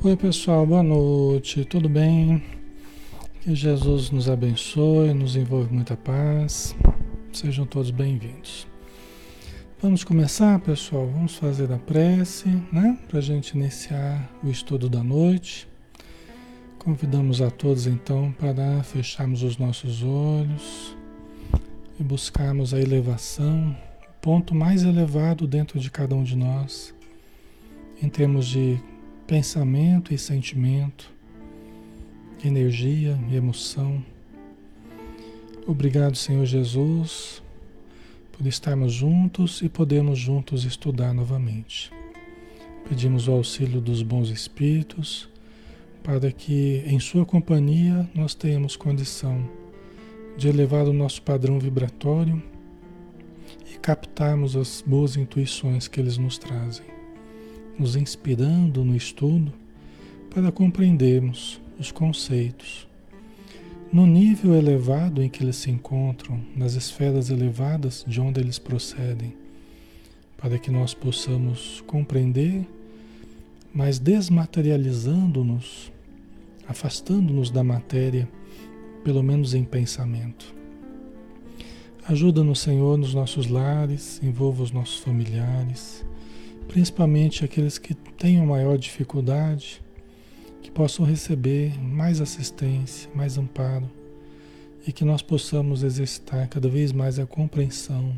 Oi, pessoal, boa noite, tudo bem? Que Jesus nos abençoe, nos envolve muita paz. Sejam todos bem-vindos. Vamos começar, pessoal? Vamos fazer a prece, né? Para a gente iniciar o estudo da noite. Convidamos a todos, então, para fecharmos os nossos olhos e buscarmos a elevação, o ponto mais elevado dentro de cada um de nós, em termos de pensamento e sentimento, energia e emoção. Obrigado, Senhor Jesus por estarmos juntos e podermos juntos estudar novamente. Pedimos o auxílio dos bons espíritos para que, em Sua companhia, nós tenhamos condição de elevar o nosso padrão vibratório e captarmos as boas intuições que eles nos trazem, nos inspirando no estudo para compreendermos os conceitos no nível elevado em que eles se encontram, nas esferas elevadas de onde eles procedem, para que nós possamos compreender, mas desmaterializando-nos, afastando-nos da matéria, pelo menos em pensamento. Ajuda-nos, Senhor, nos nossos lares, envolva os nossos familiares, principalmente aqueles que tenham maior dificuldade que possam receber mais assistência, mais amparo e que nós possamos exercitar cada vez mais a compreensão,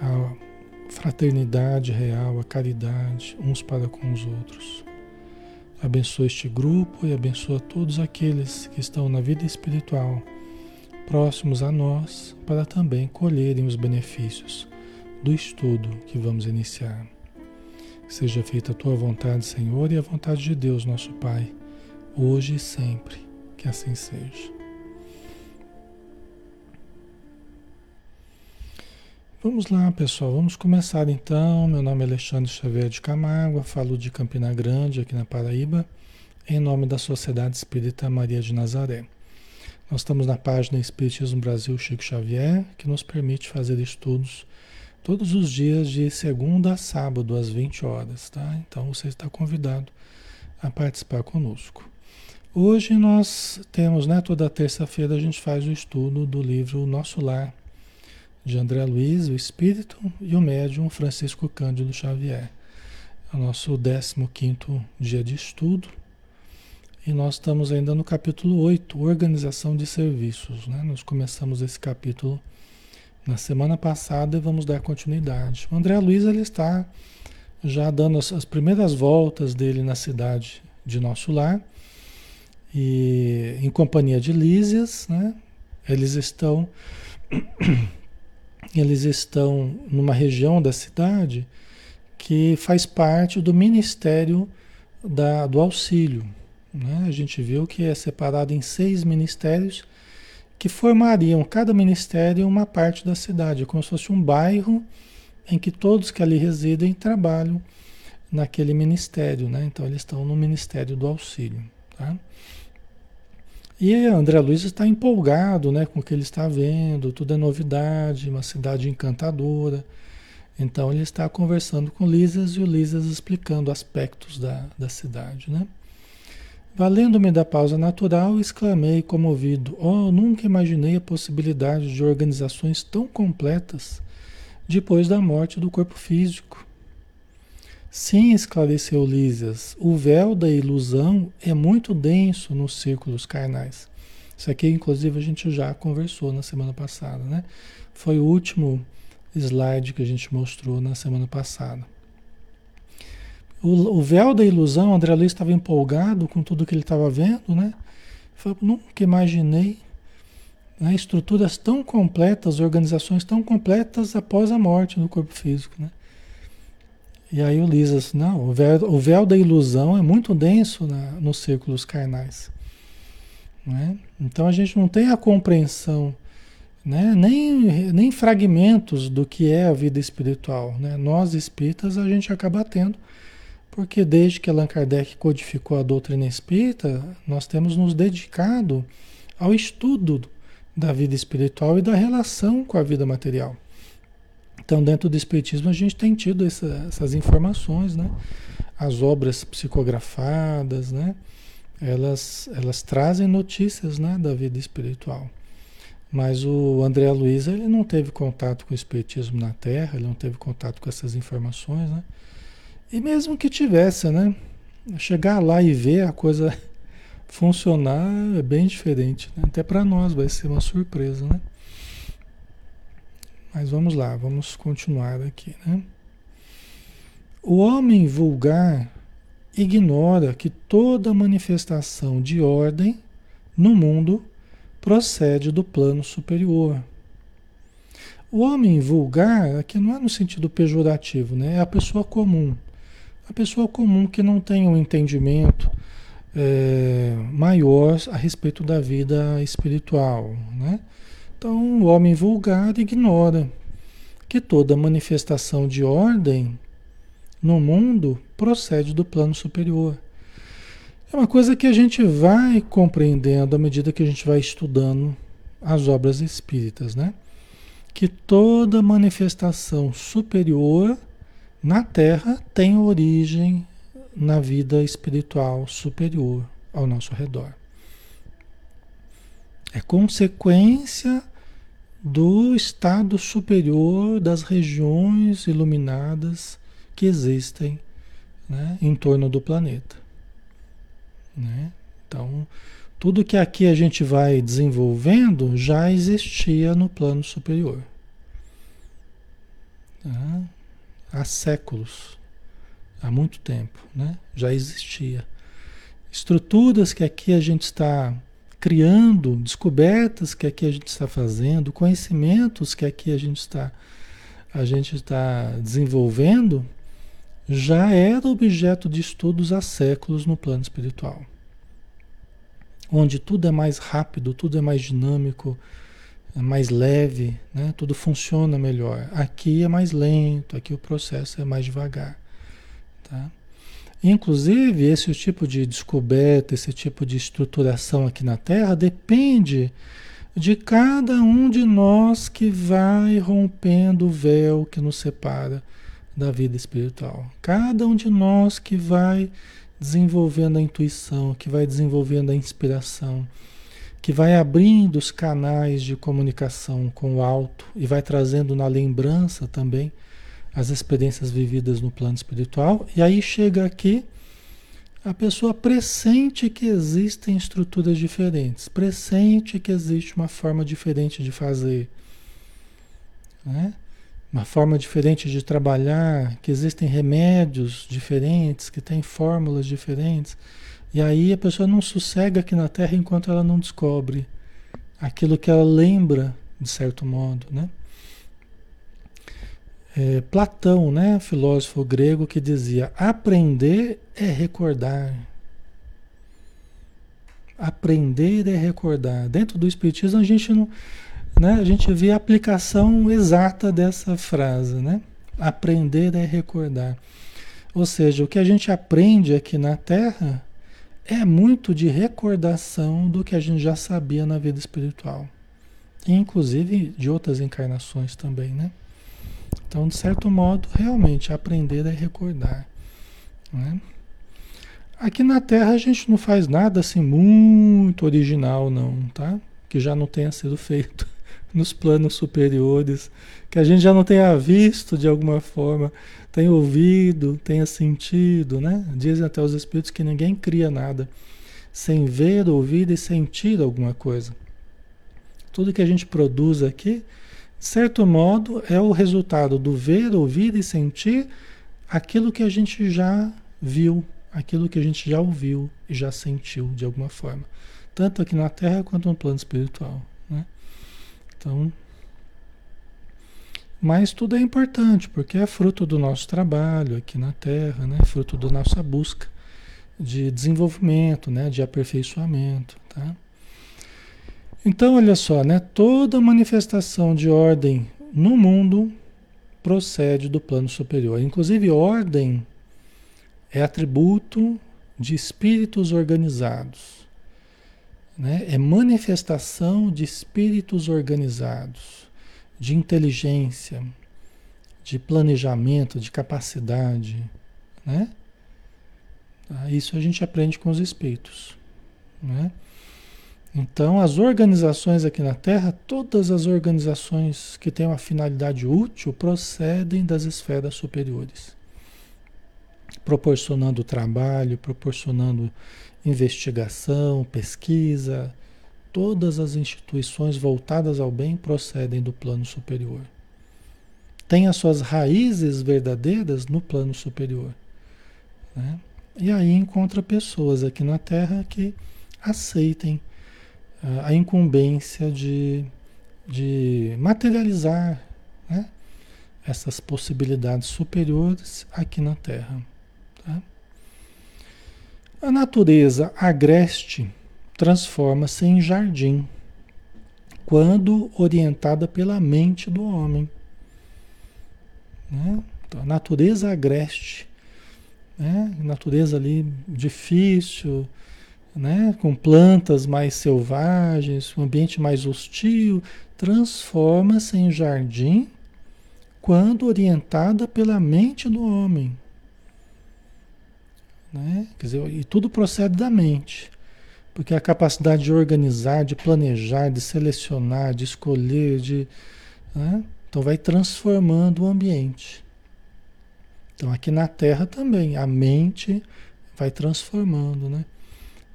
a fraternidade real, a caridade uns para com os outros. Abençoa este grupo e abençoa todos aqueles que estão na vida espiritual próximos a nós para também colherem os benefícios do estudo que vamos iniciar. Seja feita a tua vontade, Senhor, e a vontade de Deus, nosso Pai, hoje e sempre. Que assim seja. Vamos lá, pessoal. Vamos começar então. Meu nome é Alexandre Xavier de Camargo, falo de Campina Grande, aqui na Paraíba, em nome da Sociedade Espírita Maria de Nazaré. Nós estamos na página Espiritismo Brasil Chico Xavier, que nos permite fazer estudos todos os dias de segunda a sábado às 20 horas, tá? Então você está convidado a participar conosco. Hoje nós temos, né, toda terça-feira a gente faz o estudo do livro Nosso Lar, de André Luiz, o Espírito e o Médium Francisco Cândido Xavier. É o nosso 15 dia de estudo. E nós estamos ainda no capítulo 8, Organização de Serviços. Né? Nós começamos esse capítulo na semana passada vamos dar continuidade. O André Luiz ele está já dando as, as primeiras voltas dele na cidade de nosso lar e em companhia de Lísias, né? Eles estão eles estão numa região da cidade que faz parte do Ministério da, do Auxílio. Né? A gente viu que é separado em seis ministérios que formariam cada ministério uma parte da cidade, como se fosse um bairro em que todos que ali residem trabalham naquele ministério, né? Então eles estão no Ministério do Auxílio, tá? E André Luiz está empolgado, né, com o que ele está vendo, tudo é novidade, uma cidade encantadora. Então ele está conversando com Lisas e o Lisas explicando aspectos da, da cidade, né? Valendo-me da pausa natural, exclamei comovido: Oh, nunca imaginei a possibilidade de organizações tão completas depois da morte do corpo físico. Sim, esclareceu Lísias, o véu da ilusão é muito denso nos círculos carnais. Isso aqui, inclusive, a gente já conversou na semana passada, né? Foi o último slide que a gente mostrou na semana passada. O, o véu da ilusão, André Luiz estava empolgado com tudo que ele estava vendo, né? Falei, nunca imaginei né, estruturas tão completas, organizações tão completas após a morte do corpo físico, né? E aí o Lisas, não, o véu, o véu da ilusão é muito denso na, nos círculos carnais. Né? Então a gente não tem a compreensão, né? nem, nem fragmentos do que é a vida espiritual. Né? Nós espíritas a gente acaba tendo porque desde que Allan Kardec codificou a doutrina espírita, nós temos nos dedicado ao estudo da vida espiritual e da relação com a vida material. Então, dentro do espiritismo, a gente tem tido essa, essas informações, né? as obras psicografadas, né? Elas, elas trazem notícias né, da vida espiritual. Mas o André Luiz ele não teve contato com o espiritismo na Terra, ele não teve contato com essas informações, né? E mesmo que tivesse, né? Chegar lá e ver a coisa funcionar é bem diferente. Né? Até para nós vai ser uma surpresa, né? Mas vamos lá, vamos continuar aqui, né? O homem vulgar ignora que toda manifestação de ordem no mundo procede do plano superior. O homem vulgar, aqui não é no sentido pejorativo, né? é a pessoa comum. A pessoa comum que não tem um entendimento é, maior a respeito da vida espiritual. Né? Então, o homem vulgar ignora que toda manifestação de ordem no mundo procede do plano superior. É uma coisa que a gente vai compreendendo à medida que a gente vai estudando as obras espíritas, né? Que toda manifestação superior na Terra tem origem na vida espiritual superior ao nosso redor. É consequência do estado superior das regiões iluminadas que existem né, em torno do planeta. Né? Então, tudo que aqui a gente vai desenvolvendo já existia no plano superior. Tá? Há séculos, há muito tempo, né? já existia. Estruturas que aqui a gente está criando, descobertas que aqui a gente está fazendo, conhecimentos que aqui a gente está, a gente está desenvolvendo, já era objeto de estudos há séculos no plano espiritual. Onde tudo é mais rápido, tudo é mais dinâmico, é mais leve, né? tudo funciona melhor. Aqui é mais lento, aqui o processo é mais devagar. Tá? Inclusive, esse tipo de descoberta, esse tipo de estruturação aqui na Terra depende de cada um de nós que vai rompendo o véu que nos separa da vida espiritual. Cada um de nós que vai desenvolvendo a intuição, que vai desenvolvendo a inspiração, que vai abrindo os canais de comunicação com o alto e vai trazendo na lembrança também as experiências vividas no plano espiritual. E aí chega aqui, a pessoa pressente que existem estruturas diferentes, pressente que existe uma forma diferente de fazer. Né? uma forma diferente de trabalhar, que existem remédios diferentes, que tem fórmulas diferentes. E aí a pessoa não sossega aqui na Terra enquanto ela não descobre aquilo que ela lembra, de certo modo, né? É, Platão, né, filósofo grego, que dizia: aprender é recordar. Aprender é recordar. Dentro do Espiritismo a gente não, né, a gente vê a aplicação exata dessa frase, né? Aprender é recordar. Ou seja, o que a gente aprende aqui na Terra é muito de recordação do que a gente já sabia na vida espiritual. Inclusive de outras encarnações também, né? Então, de certo modo, realmente aprender é recordar. Né? Aqui na Terra a gente não faz nada assim muito original, não, tá? Que já não tenha sido feito nos planos superiores, que a gente já não tenha visto de alguma forma, tenha ouvido, tenha sentido, né? Dizem até os espíritos que ninguém cria nada sem ver, ouvir e sentir alguma coisa. Tudo que a gente produz aqui, de certo modo, é o resultado do ver, ouvir e sentir aquilo que a gente já viu, aquilo que a gente já ouviu e já sentiu de alguma forma, tanto aqui na Terra quanto no plano espiritual. Né? Então, mas tudo é importante, porque é fruto do nosso trabalho aqui na Terra, né? fruto da nossa busca de desenvolvimento, né? de aperfeiçoamento. Tá? Então, olha só, né? toda manifestação de ordem no mundo procede do plano superior. Inclusive, ordem é atributo de espíritos organizados né? é manifestação de espíritos organizados, de inteligência, de planejamento, de capacidade. Né? Tá? Isso a gente aprende com os espíritos. Né? Então, as organizações aqui na Terra, todas as organizações que têm uma finalidade útil procedem das esferas superiores, proporcionando trabalho, proporcionando investigação, pesquisa. Todas as instituições voltadas ao bem procedem do plano superior. Tem as suas raízes verdadeiras no plano superior. Né? E aí encontra pessoas aqui na Terra que aceitem a incumbência de, de materializar né, essas possibilidades superiores aqui na Terra. Tá? A natureza agreste transforma-se em jardim quando orientada pela mente do homem. Né? Então, a natureza agreste, né? natureza ali difícil, né, com plantas mais selvagens, um ambiente mais hostil, transforma-se em jardim quando orientada pela mente do homem. Né? Quer dizer, e tudo procede da mente. Porque a capacidade de organizar, de planejar, de selecionar, de escolher, de, né? então vai transformando o ambiente. Então aqui na Terra também, a mente vai transformando, né?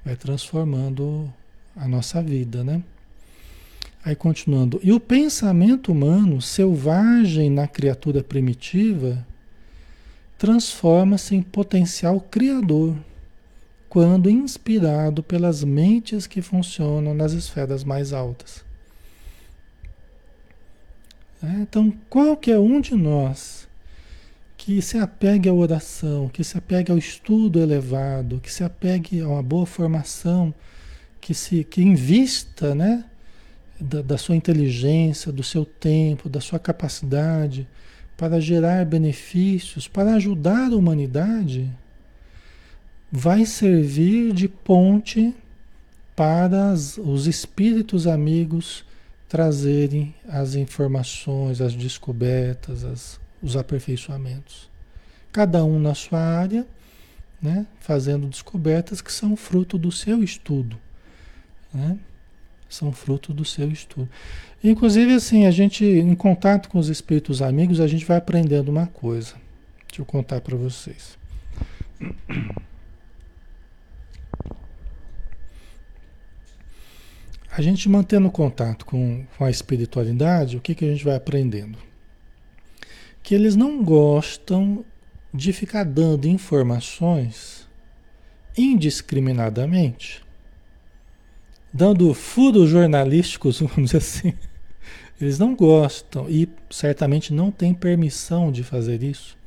vai transformando a nossa vida, né? Aí continuando, e o pensamento humano, selvagem na criatura primitiva, transforma-se em potencial criador quando inspirado pelas mentes que funcionam nas esferas mais altas. É, então, qualquer um de nós que se apegue à oração, que se apegue ao estudo elevado, que se apegue a uma boa formação, que se que invista, né, da, da sua inteligência, do seu tempo, da sua capacidade para gerar benefícios, para ajudar a humanidade, vai servir de ponte para os espíritos amigos trazerem as informações, as descobertas, as, os aperfeiçoamentos. Cada um na sua área, né, fazendo descobertas que são fruto do seu estudo. Né? São fruto do seu estudo. Inclusive, assim, a gente, em contato com os espíritos amigos, a gente vai aprendendo uma coisa. Deixa eu contar para vocês. A gente mantendo contato com, com a espiritualidade, o que, que a gente vai aprendendo? que eles não gostam de ficar dando informações indiscriminadamente, dando furos jornalísticos, vamos dizer assim. Eles não gostam e certamente não têm permissão de fazer isso.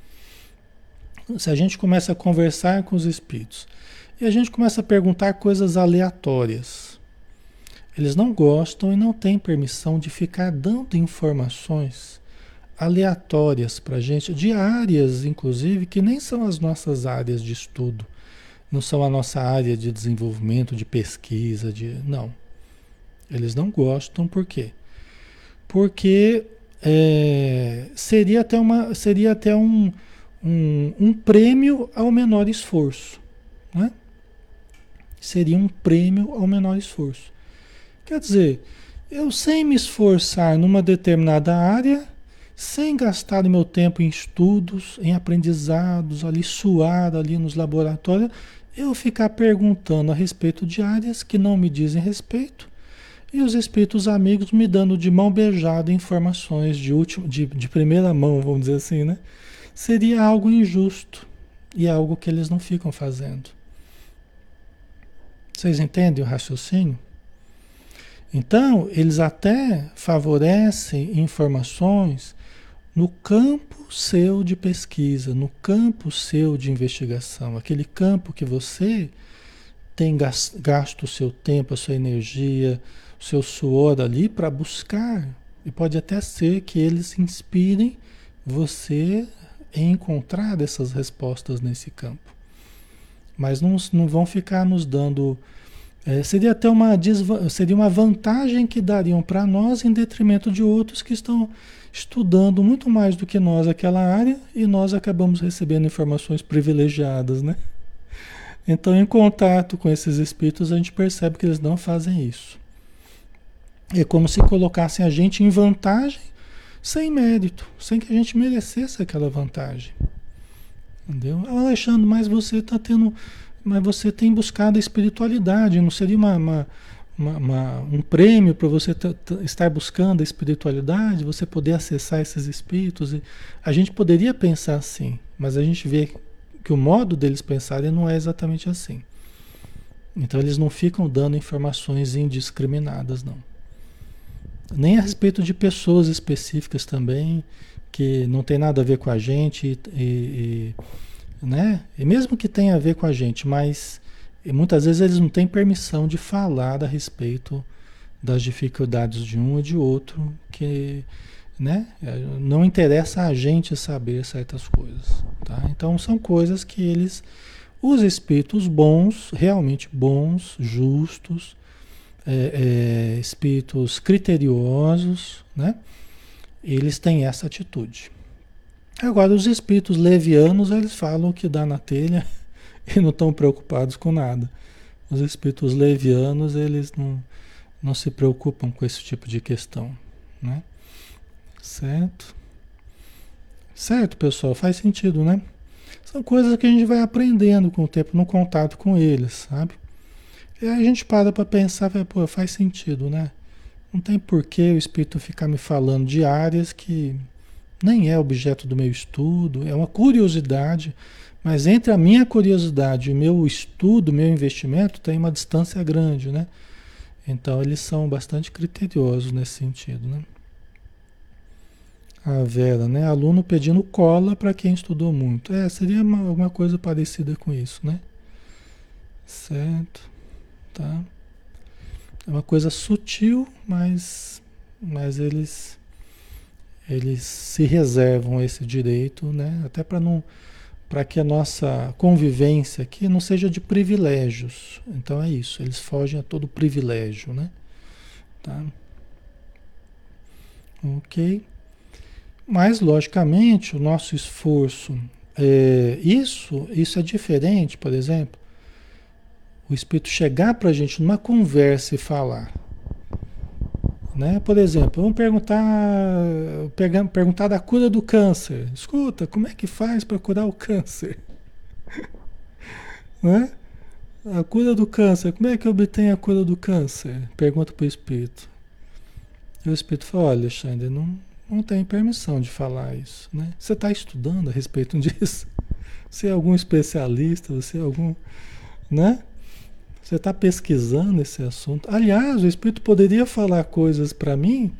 Se a gente começa a conversar com os espíritos e a gente começa a perguntar coisas aleatórias, eles não gostam e não têm permissão de ficar dando informações aleatórias para a gente, de áreas, inclusive, que nem são as nossas áreas de estudo, não são a nossa área de desenvolvimento, de pesquisa, de. Não. Eles não gostam, por quê? Porque é, seria até, uma, seria até um, um, um prêmio ao menor esforço. Né? Seria um prêmio ao menor esforço. Quer dizer, eu sem me esforçar numa determinada área, sem gastar meu tempo em estudos, em aprendizados, ali suar ali nos laboratórios, eu ficar perguntando a respeito de áreas que não me dizem respeito e os espíritos amigos me dando de mão beijada informações de, último, de, de primeira mão, vamos dizer assim, né? Seria algo injusto e é algo que eles não ficam fazendo. Vocês entendem o raciocínio? Então, eles até favorecem informações no campo seu de pesquisa, no campo seu de investigação, aquele campo que você tem gasto o seu tempo, a sua energia, o seu suor ali para buscar. E pode até ser que eles inspirem você em encontrar essas respostas nesse campo. Mas não, não vão ficar nos dando. É, seria até uma, seria uma vantagem que dariam para nós em detrimento de outros que estão estudando muito mais do que nós aquela área e nós acabamos recebendo informações privilegiadas, né? Então, em contato com esses espíritos, a gente percebe que eles não fazem isso. É como se colocassem a gente em vantagem sem mérito, sem que a gente merecesse aquela vantagem. Entendeu? Alexandre, mas você está tendo. Mas você tem buscado a espiritualidade, não seria uma, uma, uma, um prêmio para você estar buscando a espiritualidade, você poder acessar esses espíritos? A gente poderia pensar assim, mas a gente vê que o modo deles pensarem não é exatamente assim. Então eles não ficam dando informações indiscriminadas, não. Nem a respeito de pessoas específicas também, que não tem nada a ver com a gente, e, e, né? e mesmo que tenha a ver com a gente, mas muitas vezes eles não têm permissão de falar a respeito das dificuldades de um e de outro, que né? Não interessa a gente saber certas coisas, tá? Então são coisas que eles, os espíritos bons, realmente bons, justos, é, é, espíritos criteriosos, né? Eles têm essa atitude. Agora os espíritos levianos eles falam que dá na telha e não estão preocupados com nada. Os espíritos levianos eles não, não se preocupam com esse tipo de questão, né? Certo? Certo, pessoal? Faz sentido, né? São coisas que a gente vai aprendendo com o tempo, no contato com eles, sabe? E aí a gente para para pensar, pô, faz sentido, né? Não tem porquê o espírito ficar me falando de áreas que nem é objeto do meu estudo, é uma curiosidade, mas entre a minha curiosidade e o meu estudo, meu investimento, tem uma distância grande, né? Então eles são bastante criteriosos nesse sentido, né? A Vera, né? Aluno pedindo cola para quem estudou muito. É, seria uma, alguma coisa parecida com isso, né? Certo. Tá? É uma coisa sutil, mas, mas eles, eles se reservam esse direito, né? Até para não para que a nossa convivência aqui não seja de privilégios. Então é isso, eles fogem a todo privilégio, né? Tá? Ok. Mas, logicamente, o nosso esforço, é, isso, isso é diferente, por exemplo, o Espírito chegar para a gente numa conversa e falar. Né? Por exemplo, vamos perguntar, perguntar da cura do câncer. Escuta, como é que faz para curar o câncer? né? A cura do câncer, como é que obtém a cura do câncer? Pergunta para o Espírito. E o Espírito fala, olha, Alexandre, não, não tem permissão de falar isso, né? Você está estudando a respeito disso? Você é algum especialista? Você é algum, né? Você está pesquisando esse assunto? Aliás, o Espírito poderia falar coisas para mim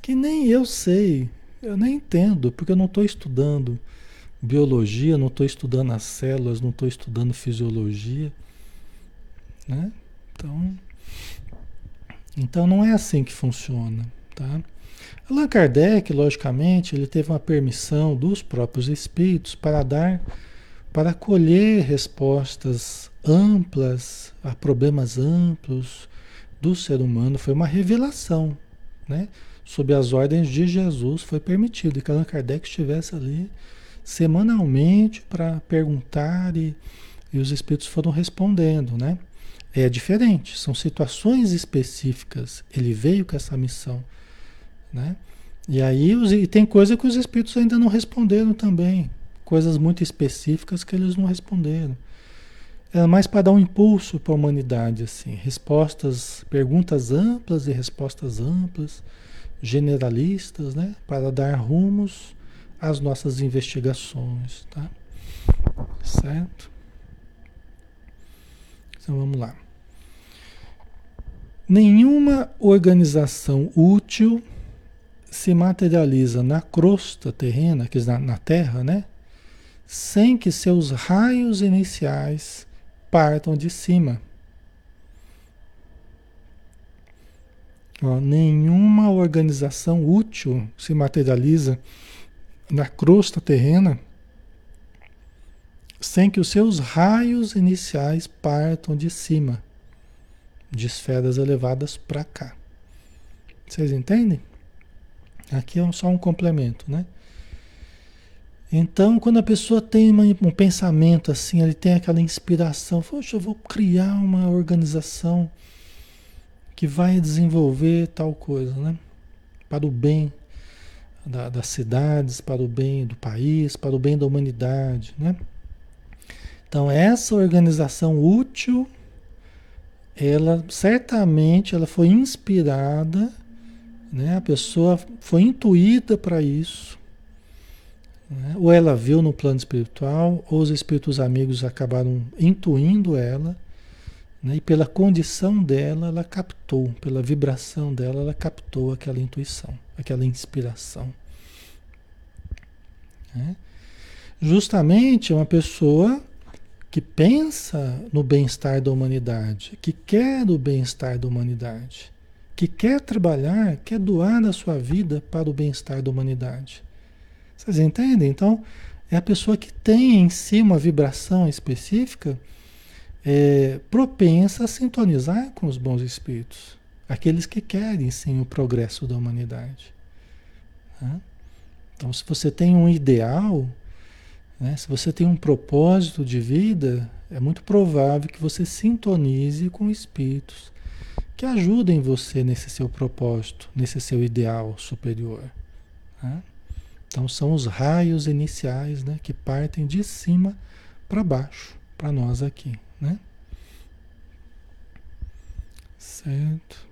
que nem eu sei, eu nem entendo, porque eu não estou estudando biologia, não estou estudando as células, não estou estudando fisiologia, né? Então, então não é assim que funciona, tá? Allan Kardec, logicamente, ele teve uma permissão dos próprios espíritos para dar, para colher respostas amplas a problemas amplos do ser humano. Foi uma revelação, né? Sob as ordens de Jesus foi permitido que Allan Kardec estivesse ali semanalmente para perguntar e, e os espíritos foram respondendo, né? É diferente, são situações específicas. Ele veio com essa missão né? E aí os, e tem coisa que os espíritos ainda não responderam também. Coisas muito específicas que eles não responderam. É mais para dar um impulso para a humanidade, assim. Respostas, perguntas amplas e respostas amplas, generalistas, né? Para dar rumos às nossas investigações, tá? Certo? Então vamos lá. Nenhuma organização útil se materializa na crosta terrena, que na, na Terra, né? Sem que seus raios iniciais partam de cima. Ó, nenhuma organização útil se materializa na crosta terrena sem que os seus raios iniciais partam de cima, de esferas elevadas para cá. Vocês entendem? Aqui é só um complemento, né? Então, quando a pessoa tem uma, um pensamento assim, ele tem aquela inspiração, poxa, eu vou criar uma organização que vai desenvolver tal coisa, né? Para o bem da, das cidades, para o bem do país, para o bem da humanidade, né? Então, essa organização útil, ela certamente ela foi inspirada, né? A pessoa foi intuída para isso né? Ou ela viu no plano espiritual, ou os espíritos amigos acabaram intuindo ela, né? e pela condição dela, ela captou, pela vibração dela, ela captou aquela intuição, aquela inspiração. Né? Justamente uma pessoa que pensa no bem-estar da humanidade, que quer o bem-estar da humanidade, que quer trabalhar, quer doar a sua vida para o bem-estar da humanidade. Vocês entendem? Então, é a pessoa que tem em si uma vibração específica é, propensa a sintonizar com os bons espíritos, aqueles que querem sim o progresso da humanidade. Né? Então, se você tem um ideal, né, se você tem um propósito de vida, é muito provável que você sintonize com espíritos que ajudem você nesse seu propósito, nesse seu ideal superior. Né? Então são os raios iniciais, né, que partem de cima para baixo, para nós aqui, né? Certo.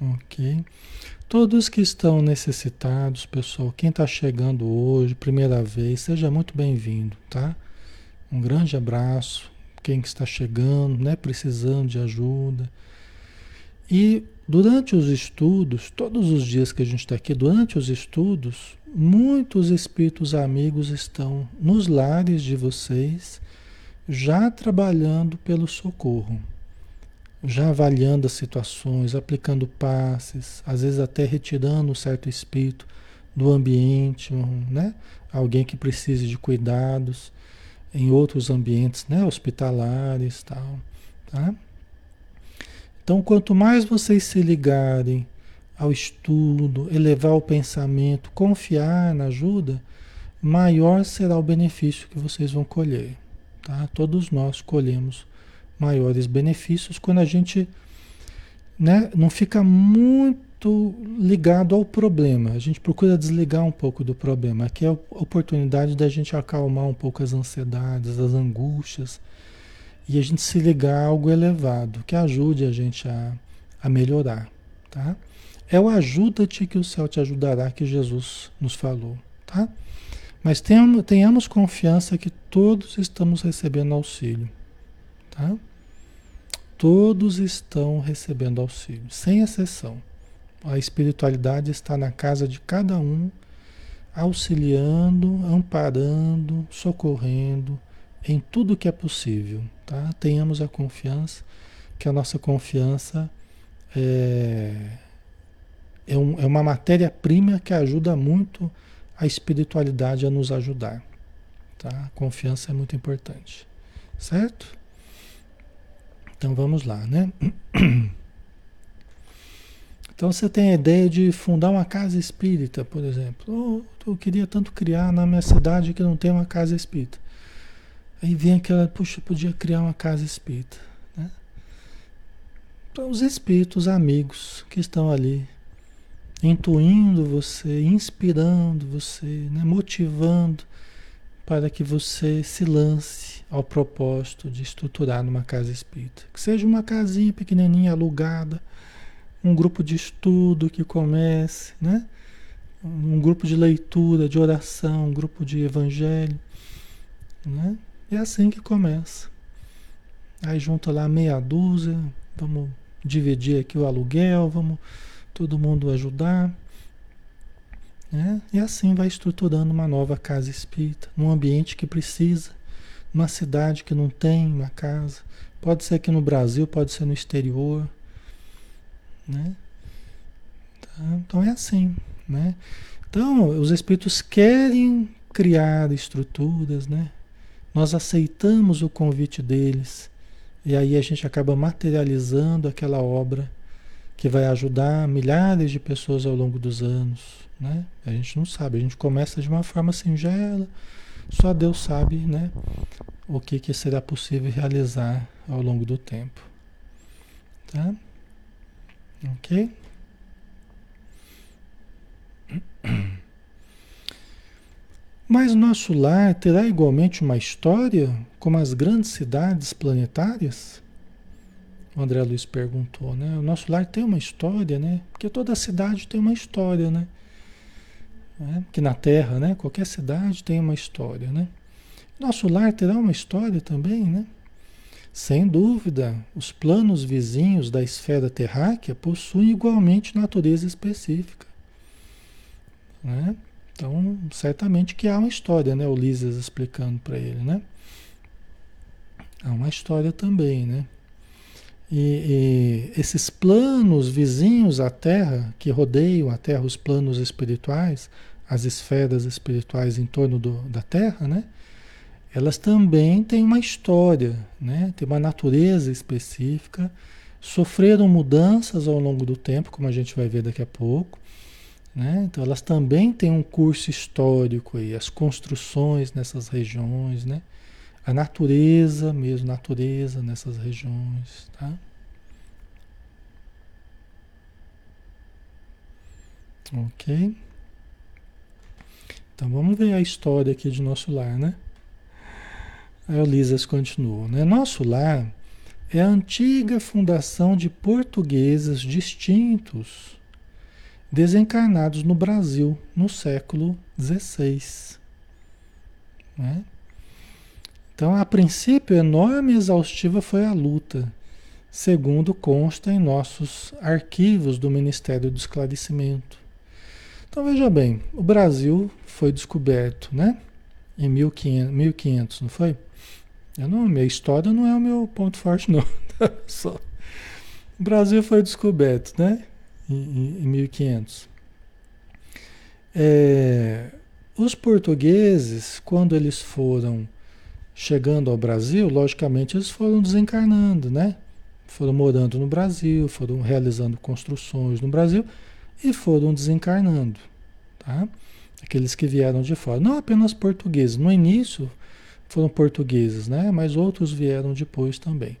Ok. Todos que estão necessitados, pessoal, quem está chegando hoje, primeira vez, seja muito bem-vindo, tá? Um grande abraço. Quem está chegando, né, precisando de ajuda. E Durante os estudos, todos os dias que a gente está aqui, durante os estudos, muitos espíritos amigos estão nos lares de vocês, já trabalhando pelo socorro, já avaliando as situações, aplicando passes, às vezes até retirando um certo espírito do ambiente, né? Alguém que precise de cuidados em outros ambientes, né? Hospitalares, tal, tá? Então, quanto mais vocês se ligarem ao estudo, elevar o pensamento, confiar na ajuda, maior será o benefício que vocês vão colher. Tá? Todos nós colhemos maiores benefícios quando a gente né, não fica muito ligado ao problema. A gente procura desligar um pouco do problema. Aqui é a oportunidade da gente acalmar um pouco as ansiedades, as angústias e a gente se ligar a algo elevado que ajude a gente a, a melhorar, tá? É o ajuda-te que o céu te ajudará que Jesus nos falou, tá? Mas tenhamos, tenhamos confiança que todos estamos recebendo auxílio, tá? Todos estão recebendo auxílio, sem exceção. A espiritualidade está na casa de cada um, auxiliando, amparando, socorrendo, em tudo que é possível, tá? Tenhamos a confiança, que a nossa confiança é, é, um, é uma matéria-prima que ajuda muito a espiritualidade a nos ajudar, tá? A confiança é muito importante, certo? Então vamos lá, né? Então você tem a ideia de fundar uma casa espírita, por exemplo. Oh, eu queria tanto criar na minha cidade que não tem uma casa espírita. Aí vem aquela, puxa, podia criar uma casa espírita. Né? Então, os espíritos amigos que estão ali, intuindo você, inspirando você, né? motivando para que você se lance ao propósito de estruturar numa casa espírita. Que seja uma casinha pequenininha, alugada, um grupo de estudo que comece, né? um grupo de leitura, de oração, um grupo de evangelho. Né? É assim que começa. Aí junta lá meia dúzia, vamos dividir aqui o aluguel, vamos todo mundo ajudar. Né? E assim vai estruturando uma nova casa espírita, num ambiente que precisa, numa cidade que não tem uma casa. Pode ser aqui no Brasil, pode ser no exterior. Né? Tá? Então é assim. Né? Então, os espíritos querem criar estruturas, né? Nós aceitamos o convite deles e aí a gente acaba materializando aquela obra que vai ajudar milhares de pessoas ao longo dos anos, né? A gente não sabe, a gente começa de uma forma singela, só Deus sabe, né? O que, que será possível realizar ao longo do tempo. Tá? Ok? Mas nosso lar terá igualmente uma história como as grandes cidades planetárias? O André Luiz perguntou, né? O nosso lar tem uma história, né? Porque toda cidade tem uma história, né? É, que na Terra, né? Qualquer cidade tem uma história, né? Nosso lar terá uma história também, né? Sem dúvida, os planos vizinhos da esfera terráquea possuem igualmente natureza específica. Né? Então, certamente que há uma história, né? O Lisas explicando para ele, né? Há uma história também, né? E, e, esses planos vizinhos à Terra, que rodeiam a Terra, os planos espirituais, as esferas espirituais em torno do, da Terra, né? Elas também têm uma história, né? Tem uma natureza específica, sofreram mudanças ao longo do tempo, como a gente vai ver daqui a pouco, né? Então elas também têm um curso histórico aí, as construções nessas regiões, né? a natureza mesmo, natureza nessas regiões, tá? Ok? Então vamos ver a história aqui de nosso lar, né? Aí o Lisas continua, né? Nosso lar é a antiga fundação de portugueses distintos, desencarnados no Brasil no século XVI. Né? Então, a princípio, enorme e exaustiva foi a luta, segundo consta em nossos arquivos do Ministério do Esclarecimento. Então, veja bem, o Brasil foi descoberto, né? Em 1500, 1500 não foi? Eu não, minha história não é o meu ponto forte, não. O Brasil foi descoberto, né? Em, em 1500. É, os portugueses, quando eles foram chegando ao Brasil, logicamente eles foram desencarnando, né? Foram morando no Brasil, foram realizando construções no Brasil e foram desencarnando, tá? Aqueles que vieram de fora, não apenas portugueses, no início foram portugueses, né? Mas outros vieram depois também.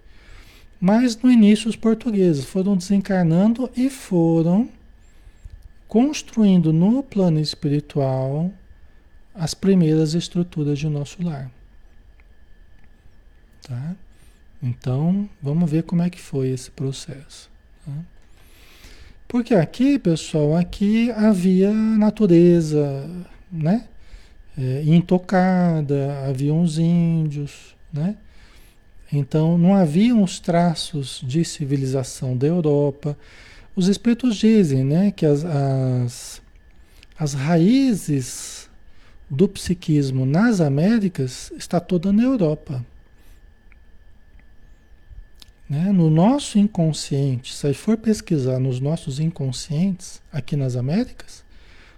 Mas no início os portugueses foram desencarnando e foram construindo no plano espiritual as primeiras estruturas de nosso lar. Tá? Então, vamos ver como é que foi esse processo. Tá? Porque aqui, pessoal, aqui havia natureza, né? É, intocada, havia uns índios, né? Então, não haviam os traços de civilização da Europa. Os espíritos dizem, né, que as, as, as raízes do psiquismo nas Américas está toda na Europa. Né? No nosso inconsciente, se for pesquisar nos nossos inconscientes aqui nas Américas,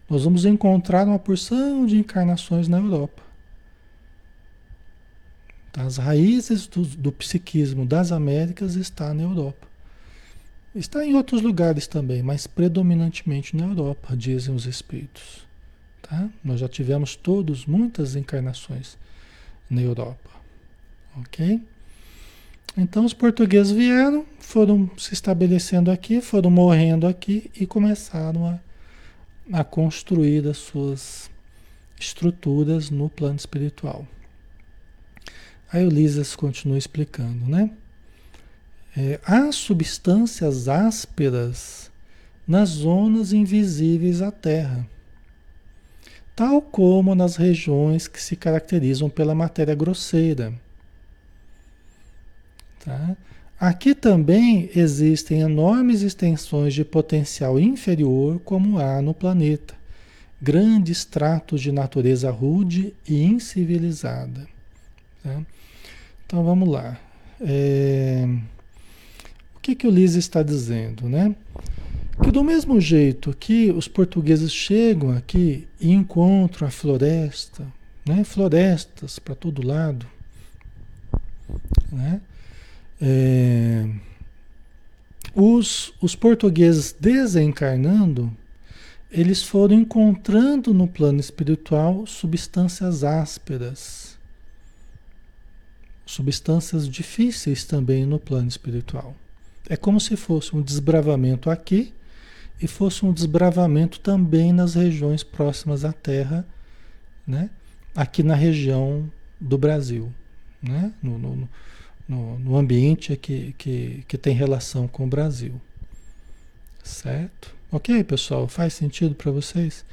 nós vamos encontrar uma porção de encarnações na Europa. As raízes do, do psiquismo das Américas está na Europa. Está em outros lugares também, mas predominantemente na Europa, dizem os espíritos. Tá? Nós já tivemos todos muitas encarnações na Europa. Ok? Então os portugueses vieram, foram se estabelecendo aqui, foram morrendo aqui e começaram a, a construir as suas estruturas no plano espiritual. Aí o Lisas continua explicando, né? É, há substâncias ásperas nas zonas invisíveis à Terra, tal como nas regiões que se caracterizam pela matéria grosseira Tá? Aqui também existem enormes extensões de potencial inferior, como há no planeta, grandes tratos de natureza rude e incivilizada. Tá? Então vamos lá. É... O que, que o Liz está dizendo? Né? Que do mesmo jeito que os portugueses chegam aqui e encontram a floresta, né? florestas para todo lado, né? É, os, os portugueses desencarnando, eles foram encontrando no plano espiritual substâncias ásperas, substâncias difíceis também no plano espiritual. É como se fosse um desbravamento aqui e fosse um desbravamento também nas regiões próximas à Terra, né? aqui na região do Brasil, né? no, no, no, no ambiente que, que, que tem relação com o Brasil. Certo? Ok, pessoal? Faz sentido para vocês?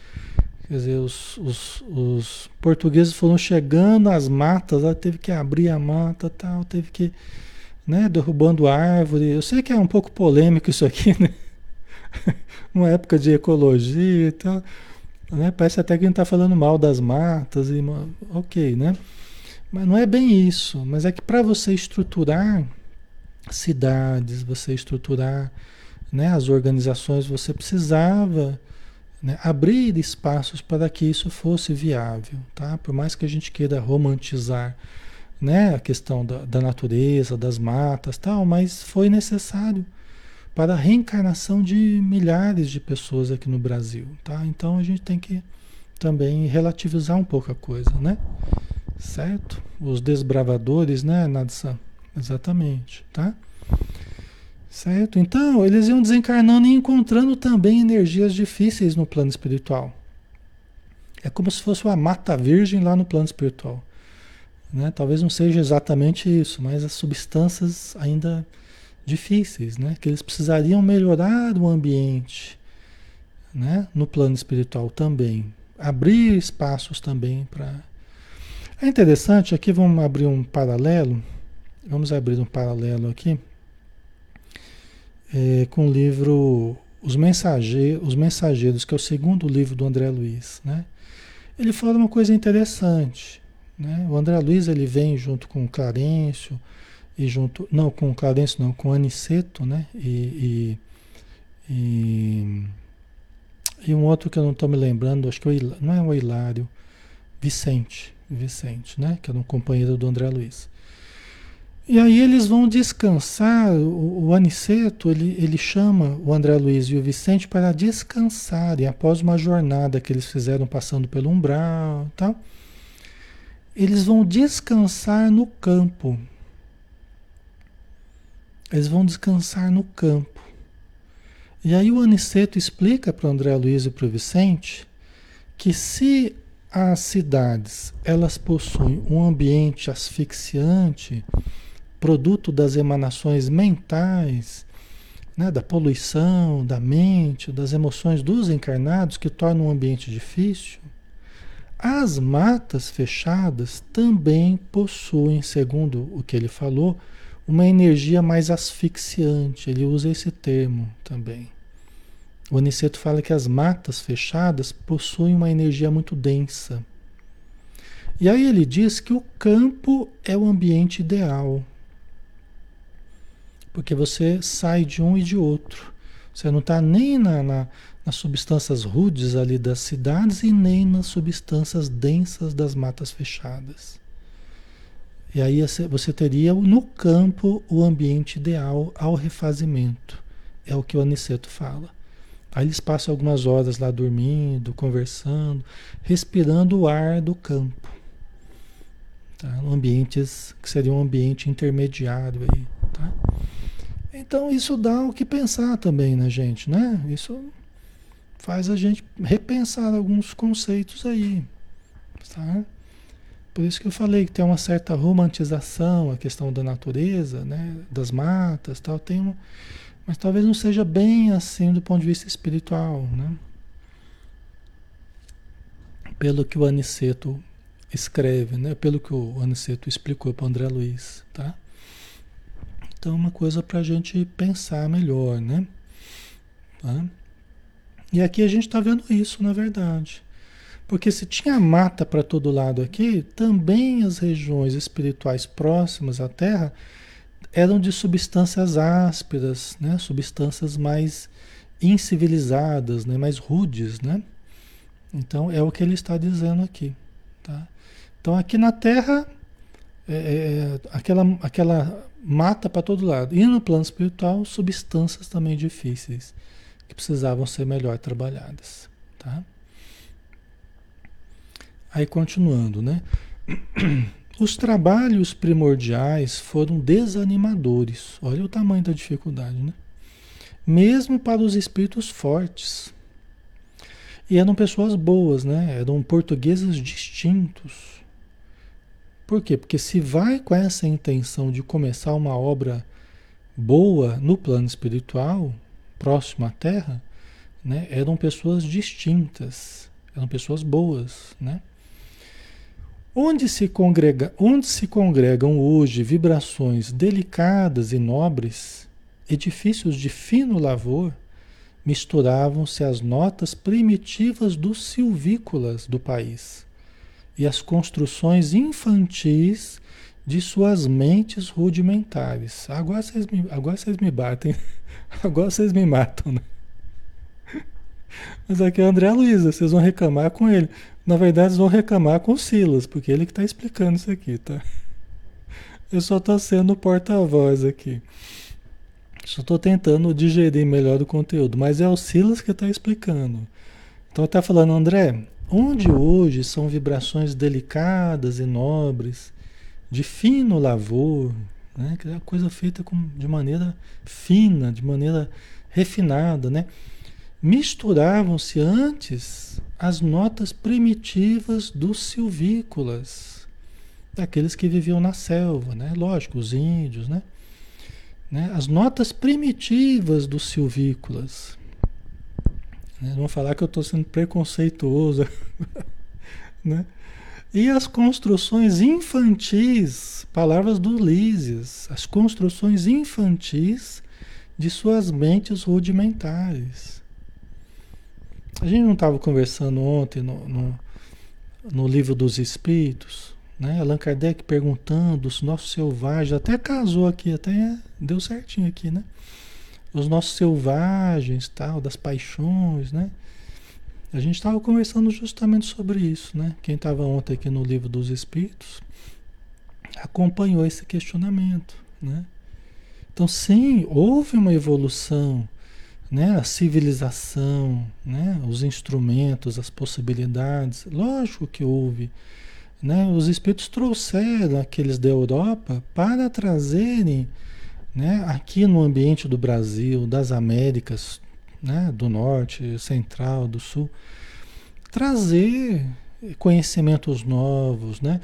Quer dizer, os, os, os, portugueses foram chegando às matas, lá teve que abrir a mata tal, teve que, né, derrubando árvore. Eu sei que é um pouco polêmico isso aqui, né? Uma época de ecologia e tal. Né? Parece até que a gente está falando mal das matas, e ok, né? Mas não é bem isso. Mas é que para você estruturar cidades, você estruturar né, as organizações, você precisava né, abrir espaços para que isso fosse viável, tá? Por mais que a gente queira romantizar né, a questão da, da natureza, das matas, tal, mas foi necessário para a reencarnação de milhares de pessoas aqui no Brasil, tá? Então a gente tem que também relativizar um pouco a coisa, né? Certo? Os desbravadores, né, Nadsan? Exatamente, tá? Certo? Então, eles iam desencarnando e encontrando também energias difíceis no plano espiritual. É como se fosse uma mata virgem lá no plano espiritual. Né? Talvez não seja exatamente isso, mas as substâncias ainda difíceis, né? Que eles precisariam melhorar o ambiente, né? No plano espiritual também, abrir espaços também para. É interessante. Aqui vamos abrir um paralelo. Vamos abrir um paralelo aqui é, com o livro Os Mensageiros, Os Mensageiros, que é o segundo livro do André Luiz, né? Ele fala uma coisa interessante, né? O André Luiz ele vem junto com o Clarencio e junto, não, com o Clarencio não, com o Aniceto, né? E, e, e, e, um outro que eu não estou me lembrando, acho que é o, não é o Hilário, Vicente, Vicente, né? Que era um companheiro do André Luiz. E aí eles vão descansar, o, o Aniceto, ele, ele chama o André Luiz e o Vicente para descansarem após uma jornada que eles fizeram passando pelo umbral, tá? Eles vão descansar no campo, eles vão descansar no campo. E aí o Aniceto explica para o André Luiz e para o Vicente que se as cidades elas possuem um ambiente asfixiante, produto das emanações mentais, né, da poluição da mente, das emoções dos encarnados que tornam o ambiente difícil, as matas fechadas também possuem, segundo o que ele falou, uma energia mais asfixiante. Ele usa esse termo também. O Aniceto fala que as matas fechadas possuem uma energia muito densa. E aí ele diz que o campo é o ambiente ideal. Porque você sai de um e de outro. Você não está nem na, na, nas substâncias rudes ali das cidades e nem nas substâncias densas das matas fechadas. E aí você teria no campo o ambiente ideal ao refazimento. É o que o Aniceto fala. Aí eles passam algumas horas lá dormindo, conversando, respirando o ar do campo. Tá? Ambientes que seria um ambiente intermediário aí. Tá? Então isso dá o que pensar também na né, gente, né? Isso faz a gente repensar alguns conceitos aí. Tá? Por isso que eu falei que tem uma certa romantização a questão da natureza, né, das matas, tal, tem um, mas talvez não seja bem assim do ponto de vista espiritual, né? Pelo que o Aniceto escreve, né? Pelo que o Aniceto explicou para o André Luiz, tá? Então, uma coisa para a gente pensar melhor, né? Tá? E aqui a gente está vendo isso, na verdade. Porque se tinha mata para todo lado aqui, também as regiões espirituais próximas à Terra eram de substâncias ásperas, né? substâncias mais incivilizadas, né? mais rudes. Né? Então é o que ele está dizendo aqui. Tá? Então aqui na Terra, é, é, aquela, aquela mata para todo lado. E no plano espiritual, substâncias também difíceis, que precisavam ser melhor trabalhadas. tá? Aí continuando, né? Os trabalhos primordiais foram desanimadores. Olha o tamanho da dificuldade, né? Mesmo para os espíritos fortes. E eram pessoas boas, né? Eram portugueses distintos. Por quê? Porque se vai com essa intenção de começar uma obra boa no plano espiritual, próximo à Terra, né? Eram pessoas distintas, eram pessoas boas, né? Onde se, congrega, onde se congregam hoje vibrações delicadas e nobres, edifícios de fino lavor, misturavam-se as notas primitivas dos silvícolas do país e as construções infantis de suas mentes rudimentares. Agora vocês me, agora vocês me batem, agora vocês me matam, né? Mas aqui é o André Luiza, vocês vão reclamar com ele. Na verdade, eles vão reclamar com o Silas, porque ele que está explicando isso aqui, tá? Eu só estou sendo porta-voz aqui. Só estou tentando digerir melhor o conteúdo, mas é o Silas que está explicando. Então está falando, André, onde hoje são vibrações delicadas e nobres, de fino lavor, né? que é coisa feita com, de maneira fina, de maneira refinada, né? misturavam-se antes as notas primitivas dos silvícolas, daqueles que viviam na selva, né? Lógico, os índios, né? né? As notas primitivas dos silvícolas. Né? Vão falar que eu estou sendo preconceituoso, né? E as construções infantis, palavras do Lísias, as construções infantis de suas mentes rudimentares. A gente não estava conversando ontem no, no, no, livro dos Espíritos, né? Allan Kardec perguntando os nossos selvagens, até casou aqui, até deu certinho aqui, né? Os nossos selvagens, tal, das paixões, né? A gente estava conversando justamente sobre isso, né? Quem estava ontem aqui no livro dos Espíritos acompanhou esse questionamento, né? Então, sim, houve uma evolução né, a civilização, né, os instrumentos, as possibilidades. Lógico que houve. Né? Os espíritos trouxeram aqueles da Europa para trazerem né, aqui no ambiente do Brasil, das Américas, né, do Norte, Central, do Sul, trazer conhecimentos novos. Né?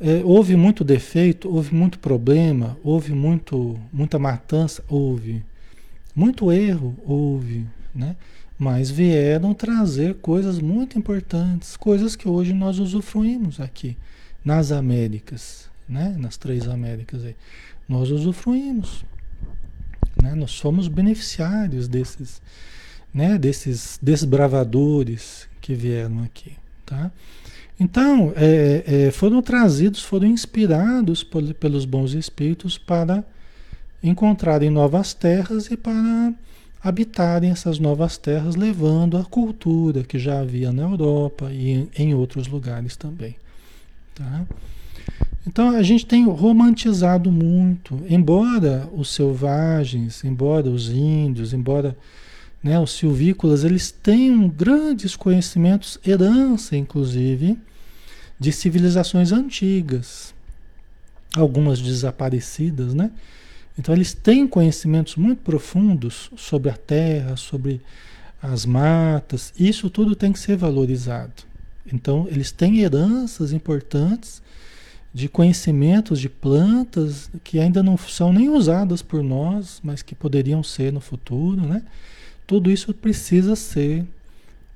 É, houve muito defeito, houve muito problema, houve muito, muita matança, houve. Muito erro houve, né? Mas vieram trazer coisas muito importantes, coisas que hoje nós usufruímos aqui nas Américas, né? Nas três Américas aí. Nós usufruímos, né? Nós somos beneficiários desses, né? Desses desbravadores que vieram aqui, tá? Então, é, é, foram trazidos, foram inspirados por, pelos bons espíritos para encontrarem novas terras e para habitarem essas novas terras, levando a cultura que já havia na Europa e em outros lugares também. Tá? Então a gente tem romantizado muito, embora os selvagens, embora os índios, embora né, os silvícolas, eles tenham grandes conhecimentos, herança inclusive, de civilizações antigas, algumas desaparecidas, né? Então eles têm conhecimentos muito profundos sobre a terra, sobre as matas, isso tudo tem que ser valorizado. Então eles têm heranças importantes de conhecimentos de plantas que ainda não são nem usadas por nós, mas que poderiam ser no futuro, né? Tudo isso precisa ser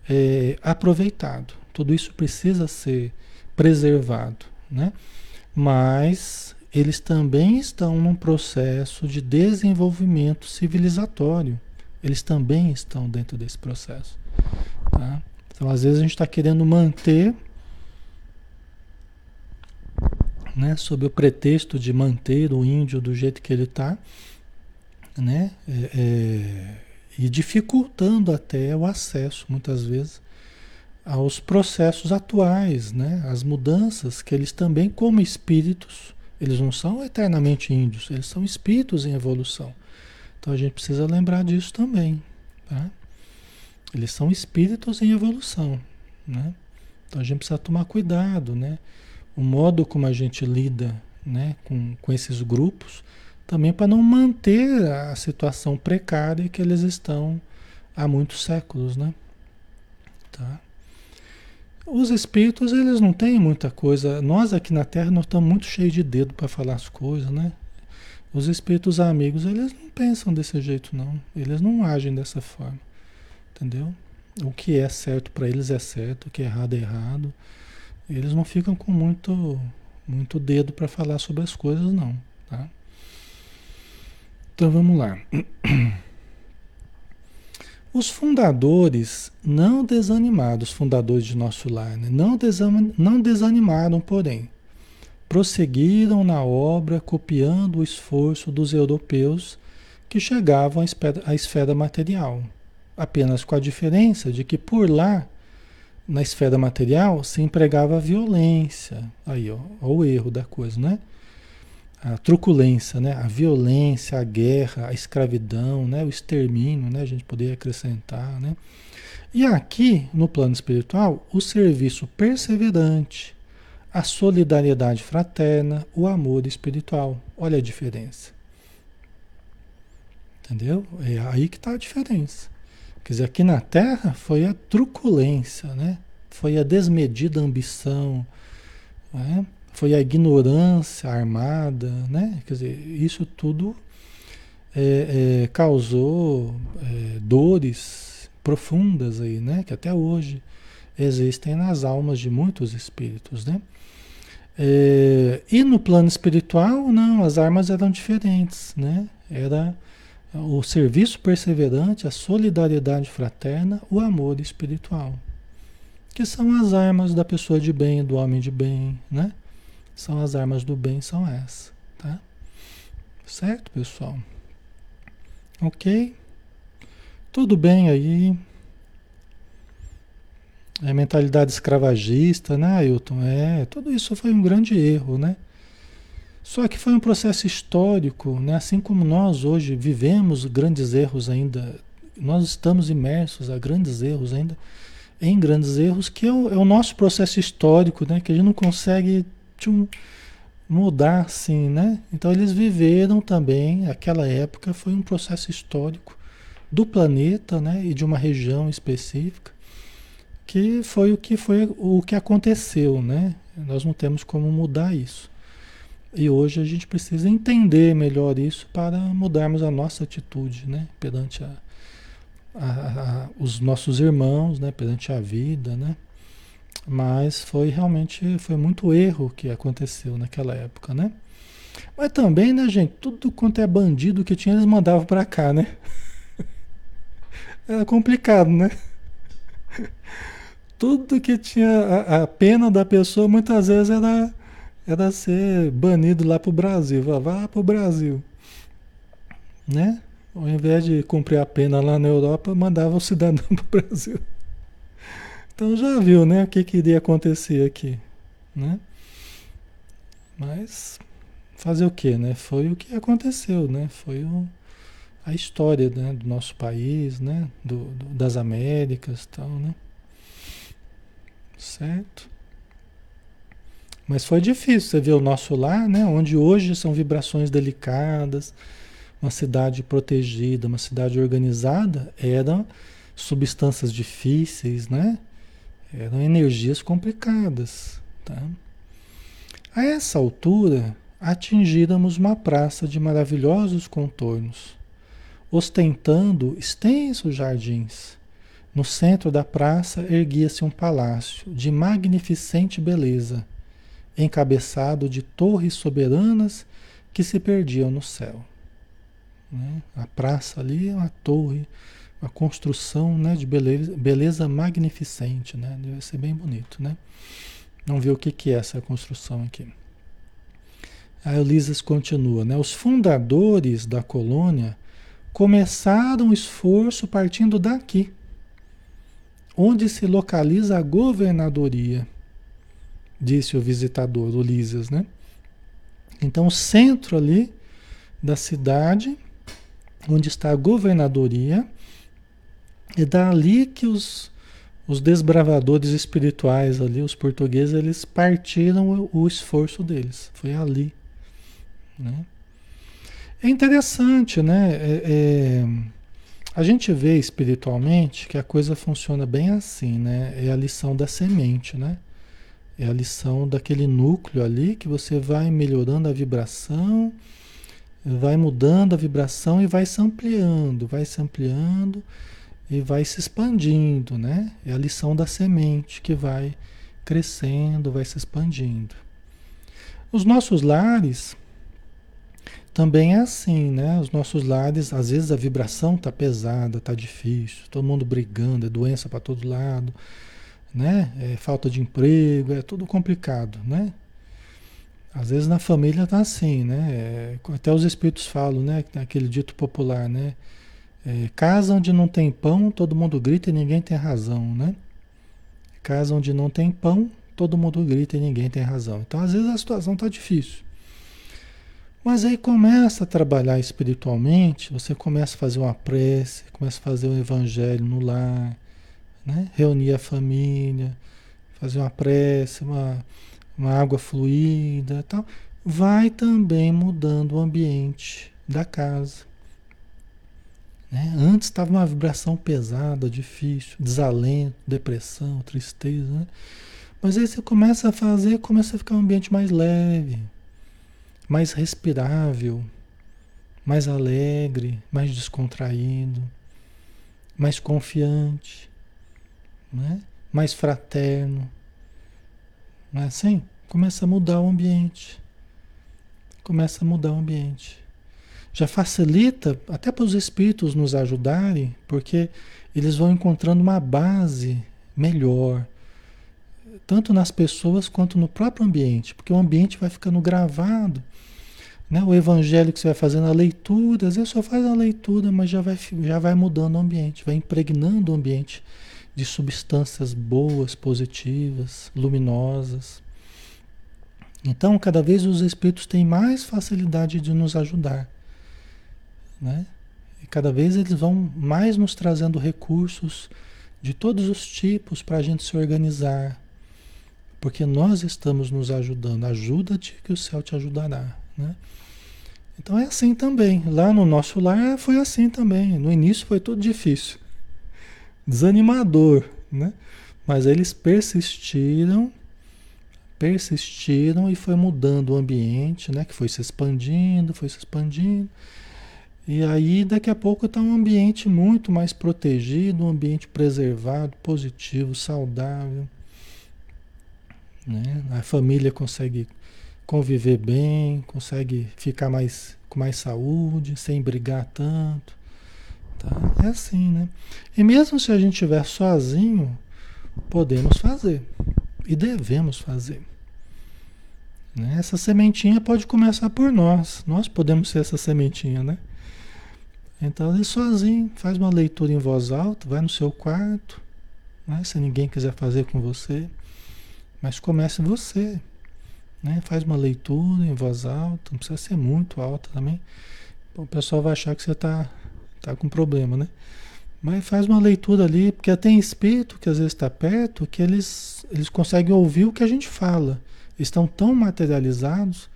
é, aproveitado, tudo isso precisa ser preservado, né? Mas eles também estão num processo de desenvolvimento civilizatório. Eles também estão dentro desse processo. Tá? Então, às vezes, a gente está querendo manter, né, sob o pretexto de manter o índio do jeito que ele está, né, é, é, e dificultando até o acesso, muitas vezes, aos processos atuais, né, as mudanças que eles também, como espíritos, eles não são eternamente índios, eles são espíritos em evolução. Então a gente precisa lembrar disso também. Tá? Eles são espíritos em evolução, né? Então a gente precisa tomar cuidado, né? O modo como a gente lida, né, com, com esses grupos, também para não manter a situação precária que eles estão há muitos séculos, né? Tá? Os espíritos, eles não têm muita coisa. Nós aqui na Terra, nós estamos muito cheios de dedo para falar as coisas, né? Os espíritos amigos, eles não pensam desse jeito, não. Eles não agem dessa forma. Entendeu? O que é certo para eles é certo, o que é errado é errado. Eles não ficam com muito, muito dedo para falar sobre as coisas, não. Tá? Então vamos lá. Os fundadores não desanimados, fundadores de nosso lar, né? não, não desanimaram, porém, prosseguiram na obra copiando o esforço dos europeus que chegavam à esfera, à esfera material, apenas com a diferença de que por lá, na esfera material, se empregava a violência. Aí, ó, ó o erro da coisa, né? a truculência, né? a violência, a guerra, a escravidão, né? o extermínio, né? a gente poderia acrescentar. Né? E aqui, no plano espiritual, o serviço perseverante, a solidariedade fraterna, o amor espiritual. Olha a diferença. Entendeu? É aí que está a diferença. Quer dizer, aqui na Terra foi a truculência, né? foi a desmedida ambição, né? foi a ignorância armada, né? Quer dizer, isso tudo é, é, causou é, dores profundas aí, né? Que até hoje existem nas almas de muitos espíritos, né? É, e no plano espiritual, não, as armas eram diferentes, né? Era o serviço perseverante, a solidariedade fraterna, o amor espiritual, que são as armas da pessoa de bem, do homem de bem, né? São as armas do bem, são essas, tá? Certo, pessoal? Ok? Tudo bem aí. É mentalidade escravagista, né, Ailton? É, tudo isso foi um grande erro, né? Só que foi um processo histórico, né? Assim como nós hoje vivemos grandes erros ainda, nós estamos imersos a grandes erros ainda, em grandes erros, que é o, é o nosso processo histórico, né? Que a gente não consegue tchum, mudar assim, né? Então eles viveram também, aquela época foi um processo histórico do planeta, né, e de uma região específica, que foi o que foi o que aconteceu, né? Nós não temos como mudar isso. E hoje a gente precisa entender melhor isso para mudarmos a nossa atitude, né, perante a, a, a, os nossos irmãos, né, perante a vida, né? Mas foi realmente, foi muito erro que aconteceu naquela época, né? Mas também, né, gente, tudo quanto é bandido que tinha, eles mandavam para cá, né? Era complicado, né? Tudo que tinha a, a, pena da pessoa, muitas vezes era, era ser banido lá pro Brasil. Vá pro Brasil. Né? Ao invés de cumprir a pena lá na Europa, mandava o cidadão pro Brasil. Então já viu, né, o que, que iria acontecer aqui, né? Mas fazer o que, né? Foi o que aconteceu, né? Foi o, a história né, do nosso país, né? Do, do, das Américas e tal, né? Certo? Mas foi difícil, você vê o nosso lar, né? Onde hoje são vibrações delicadas, uma cidade protegida, uma cidade organizada, eram substâncias difíceis, né? Eram energias complicadas. Tá? A essa altura, atingíramos uma praça de maravilhosos contornos, ostentando extensos jardins. No centro da praça erguia-se um palácio de magnificente beleza, encabeçado de torres soberanas que se perdiam no céu. Né? A praça ali é uma torre uma construção né, de beleza, beleza magnificente, né? Deve ser bem bonito, né? Vamos ver o que, que é essa construção aqui. A Elisas continua, né? Os fundadores da colônia começaram o esforço partindo daqui, onde se localiza a governadoria, disse o visitador Ulisses, né? Então, o centro ali da cidade, onde está a governadoria, É dali que os, os desbravadores espirituais ali, os portugueses, eles partiram o, o esforço deles. Foi ali. Né? É interessante, né? É, é, a gente vê espiritualmente que a coisa funciona bem assim, né? É a lição da semente, né? É a lição daquele núcleo ali que você vai melhorando a vibração, vai mudando a vibração e vai se ampliando, vai se ampliando e vai se expandindo, né? É a lição da semente que vai crescendo, vai se expandindo. Os nossos lares também é assim, né? Os nossos lares, às vezes a vibração tá pesada, tá difícil, todo mundo brigando, é doença para todo lado, né? É falta de emprego, é tudo complicado, né? Às vezes na família tá assim, né? É, até os espíritos falam, né? Aquele dito popular, né? É, casa onde não tem pão, todo mundo grita e ninguém tem razão, né? Casa onde não tem pão, todo mundo grita e ninguém tem razão. Então, às vezes a situação tá difícil. Mas aí começa a trabalhar espiritualmente, você começa a fazer uma prece, começa a fazer um evangelho no lar, né? reunir a família, fazer uma prece, uma, uma água fluida tal. Vai também mudando o ambiente da casa. Né? Antes estava uma vibração pesada, difícil, desalento, depressão, tristeza. Né? Mas aí você começa a fazer, começa a ficar um ambiente mais leve mais respirável, mais alegre, mais descontraído, mais confiante, né? mais fraterno. Não é assim? Começa a mudar o ambiente. Começa a mudar o ambiente. Já facilita até para os espíritos nos ajudarem, porque eles vão encontrando uma base melhor, tanto nas pessoas quanto no próprio ambiente, porque o ambiente vai ficando gravado né? O evangelho que você vai fazendo, a leitura, às vezes só faz a leitura, mas já vai, já vai mudando o ambiente, vai impregnando o ambiente de substâncias boas, positivas, luminosas. Então, cada vez os espíritos têm mais facilidade de nos ajudar. Né? E cada vez eles vão mais nos trazendo recursos de todos os tipos para a gente se organizar. Porque nós estamos nos ajudando. Ajuda-te que o céu te ajudará. Né? Então é assim também. Lá no nosso lar foi assim também. No início foi tudo difícil, desanimador, né? Mas eles persistiram, persistiram e foi mudando o ambiente, né? Que foi se expandindo, foi se expandindo. E aí daqui a pouco está um ambiente muito mais protegido, um ambiente preservado, positivo, saudável. Né? A família consegue conviver bem, consegue ficar mais com mais saúde, sem brigar tanto. Tá? É assim, né? E mesmo se a gente estiver sozinho, podemos fazer e devemos fazer. Né? Essa sementinha pode começar por nós. Nós podemos ser essa sementinha, né? Então, ele sozinho, faz uma leitura em voz alta, vai no seu quarto, né? se ninguém quiser fazer com você, mas comece você. Né? Faz uma leitura em voz alta, não precisa ser muito alta também. O pessoal vai achar que você está tá com problema, né? Mas faz uma leitura ali, porque tem espírito que às vezes está perto, que eles, eles conseguem ouvir o que a gente fala. estão tão materializados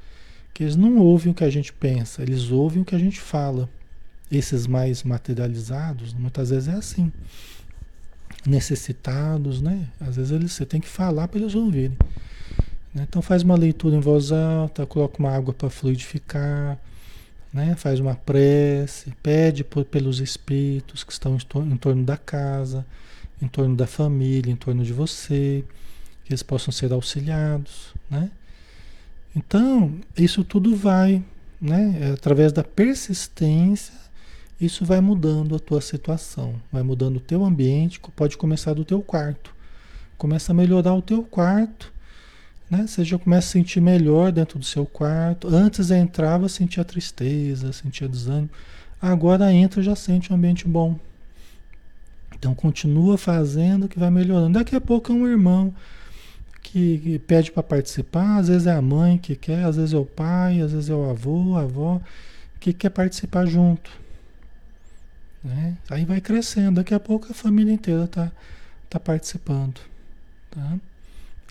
que eles não ouvem o que a gente pensa, eles ouvem o que a gente fala. Esses mais materializados, muitas vezes é assim. Necessitados, né? Às vezes eles, você tem que falar para eles ouvirem. Né? Então faz uma leitura em voz alta, coloca uma água para fluidificar, né? faz uma prece, pede por, pelos espíritos que estão em torno da casa, em torno da família, em torno de você, que eles possam ser auxiliados. Né? Então, isso tudo vai, né? É através da persistência, isso vai mudando a tua situação, vai mudando o teu ambiente, pode começar do teu quarto. Começa a melhorar o teu quarto, né? Você já começa a sentir melhor dentro do seu quarto. Antes entrava, sentia tristeza, sentia desânimo. Agora entra, já sente um ambiente bom. Então continua fazendo que vai melhorando. Daqui a pouco é um irmão que, que pede para participar, às vezes é a mãe que quer, às vezes é o pai, às vezes é o avô, a avó, que quer participar junto. Né? Aí vai crescendo, daqui a pouco a família inteira está tá participando. Tá?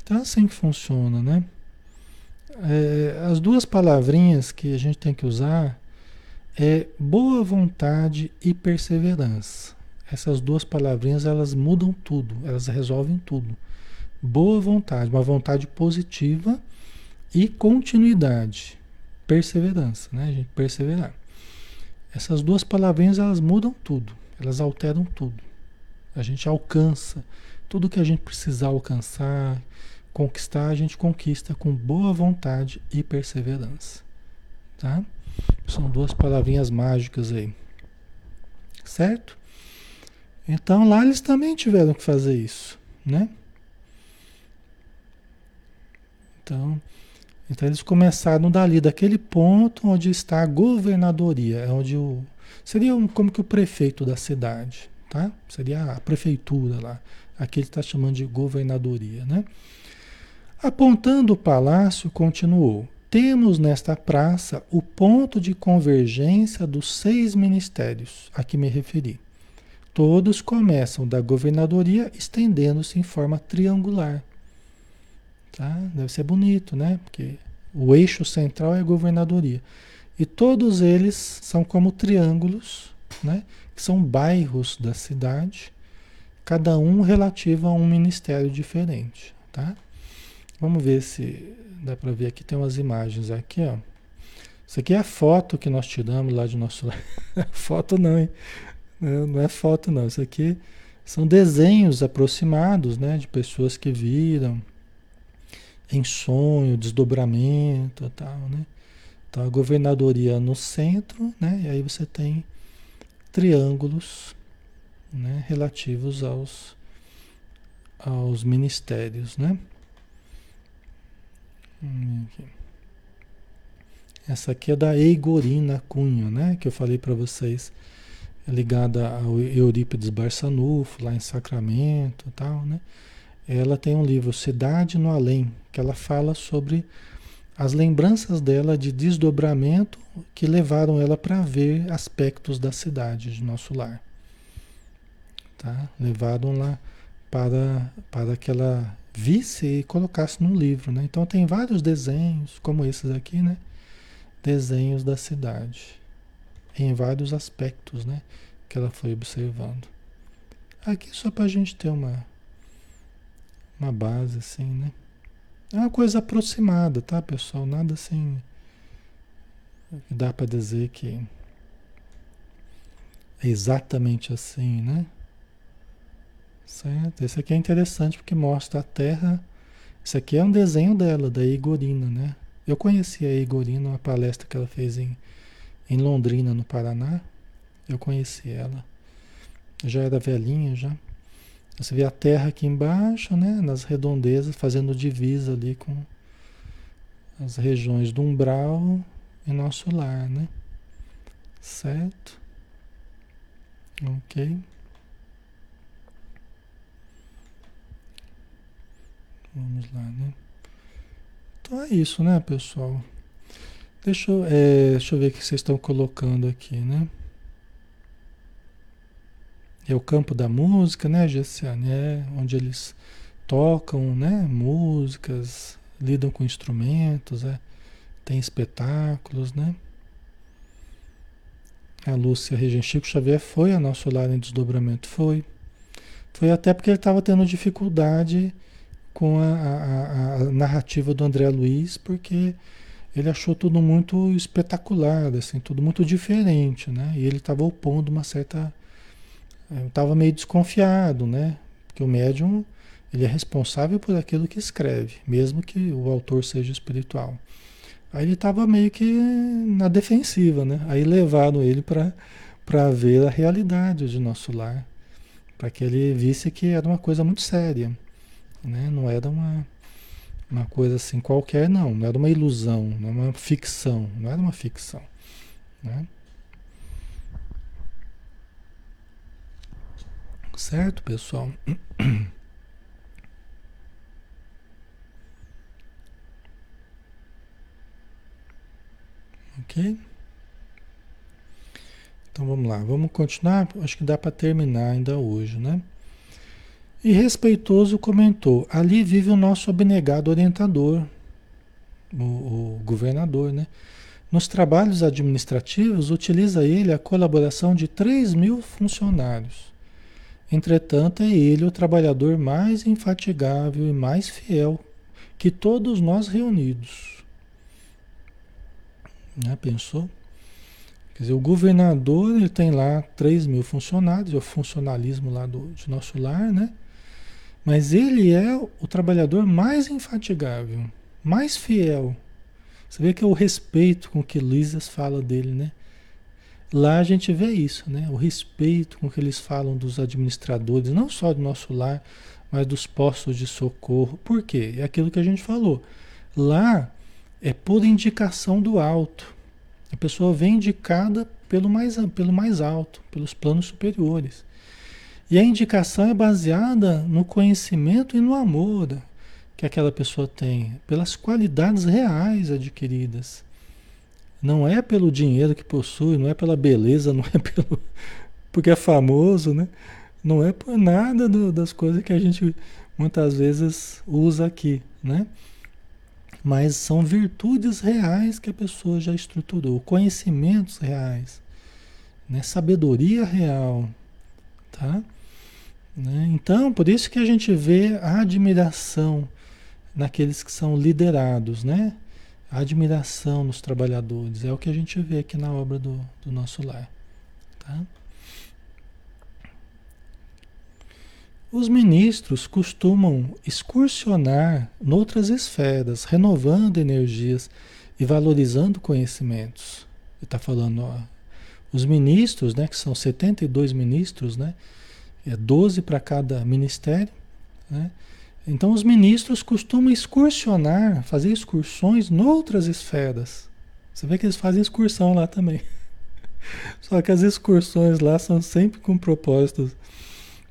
Então é assim que funciona, né? É, as duas palavrinhas que a gente tem que usar é boa vontade e perseverança. Essas duas palavrinhas elas mudam tudo, elas resolvem tudo. Boa vontade, uma vontade positiva e continuidade, perseverança, né, gente? Perseverar. Essas duas palavrinhas elas mudam tudo, elas alteram tudo. A gente alcança tudo que a gente precisar alcançar, conquistar, a gente conquista com boa vontade e perseverança, tá? São duas palavrinhas mágicas aí, certo? Então lá eles também tiveram que fazer isso, né? Então, então eles começaram dali, daquele ponto onde está a governadoria, é onde o seria como que o prefeito da cidade, tá? Seria a prefeitura lá. Aqui ele está chamando de governadoria, né? Apontando o palácio, continuou: Temos nesta praça o ponto de convergência dos seis ministérios a que me referi. Todos começam da governadoria estendendo-se em forma triangular. Tá? Deve ser bonito, né? Porque o eixo central é a governadoria. E todos eles são como triângulos, né? Que são bairros da cidade, cada um relativo a um ministério diferente, tá? Vamos ver se dá para ver aqui tem umas imagens aqui, ó. Isso aqui é a foto que nós tiramos lá de nosso foto não, hein? Não é foto não, isso aqui são desenhos aproximados, né, de pessoas que viram em sonho, desdobramento e tal, né? Então a governadoria no centro, né? E aí você tem triângulos, né, relativos aos aos ministérios, né? Aqui. Essa aqui é da Eigorina Cunha, né? Que eu falei para vocês ligada ao Eurípides Barçanufo, lá em Sacramento e tal, né? Ela tem um livro, Cidade no Além, que ela fala sobre as lembranças dela de desdobramento que levaram ela para ver aspectos da cidade, de nosso lar. Tá? Levaram lá para, para que ela visse e colocasse num livro, né? Então tem vários desenhos, como esses aqui, né? Desenhos da cidade em vários aspectos, né? Que ela foi observando. Aqui só para a gente ter uma, uma base assim, né? É uma coisa aproximada, tá, pessoal? Nada assim dá para dizer que é exatamente assim, né? Certo? Esse aqui é interessante porque mostra a Terra. Isso aqui é um desenho dela, da Igorina, né? Eu conheci a Igorina, uma palestra que ela fez em em Londrina, no Paraná. Eu conheci ela. Já era velhinha já. Você vê a terra aqui embaixo, né? Nas redondezas, fazendo divisa ali com as regiões do umbral e nosso lar, né? Certo? Ok. Vamos lá, né? Então é isso, né, pessoal? Deixa eu, é, deixa eu ver o que vocês estão colocando aqui, né? É o campo da música, né, Gessiane? É onde eles tocam, né? Músicas, lidam com instrumentos, é. tem espetáculos, né? A Lúcia Regem Chico Xavier foi a nosso lar em desdobramento, foi. Foi até porque ele estava tendo dificuldade com a, a, a narrativa do André Luiz, porque ele achou tudo muito espetacular, assim, tudo muito diferente, né? E ele estava opondo uma certa, estava meio desconfiado, né? Porque o médium ele é responsável por aquilo que escreve, mesmo que o autor seja espiritual. Aí ele estava meio que na defensiva, né? Aí levaram ele para ver a realidade de nosso lar, para que ele visse que era uma coisa muito séria, né? Não era uma uma coisa assim qualquer, não. Não era uma ilusão, não era uma ficção. Não era uma ficção. Né? Certo, pessoal? ok? Então vamos lá, vamos continuar. Acho que dá para terminar ainda hoje, né? E respeitoso comentou: ali vive o nosso abnegado orientador, o, o governador, né? Nos trabalhos administrativos, utiliza ele a colaboração de 3 mil funcionários. Entretanto, é ele o trabalhador mais infatigável e mais fiel que todos nós reunidos. Né? Pensou? Quer dizer, o governador ele tem lá 3 mil funcionários, é o funcionalismo lá do, de nosso lar, né? Mas ele é o trabalhador mais infatigável, mais fiel. Você vê que é o respeito com que Lisas fala dele, né? Lá a gente vê isso, né? O respeito com que eles falam dos administradores, não só do nosso lar, mas dos postos de socorro. Por quê? É aquilo que a gente falou. Lá é por indicação do alto. A pessoa vem indicada pelo mais, pelo mais alto, pelos planos superiores. E a indicação é baseada no conhecimento e no amor que aquela pessoa tem, pelas qualidades reais adquiridas. Não é pelo dinheiro que possui, não é pela beleza, não é pelo porque é famoso, né? Não é por nada do, das coisas que a gente muitas vezes usa aqui, né? Mas são virtudes reais que a pessoa já estruturou, conhecimentos reais, né? sabedoria real, tá? Né? Então, por isso que a gente vê a admiração naqueles que são liderados, né? A admiração nos trabalhadores. É o que a gente vê aqui na obra do, do nosso lar. Tá? Os ministros costumam excursionar noutras esferas, renovando energias e valorizando conhecimentos. Ele está falando, ó, os ministros, né, que são 72 ministros, né, é 12 para cada ministério. Né? Então, os ministros costumam excursionar, fazer excursões noutras esferas. Você vê que eles fazem excursão lá também. Só que as excursões lá são sempre com propósitos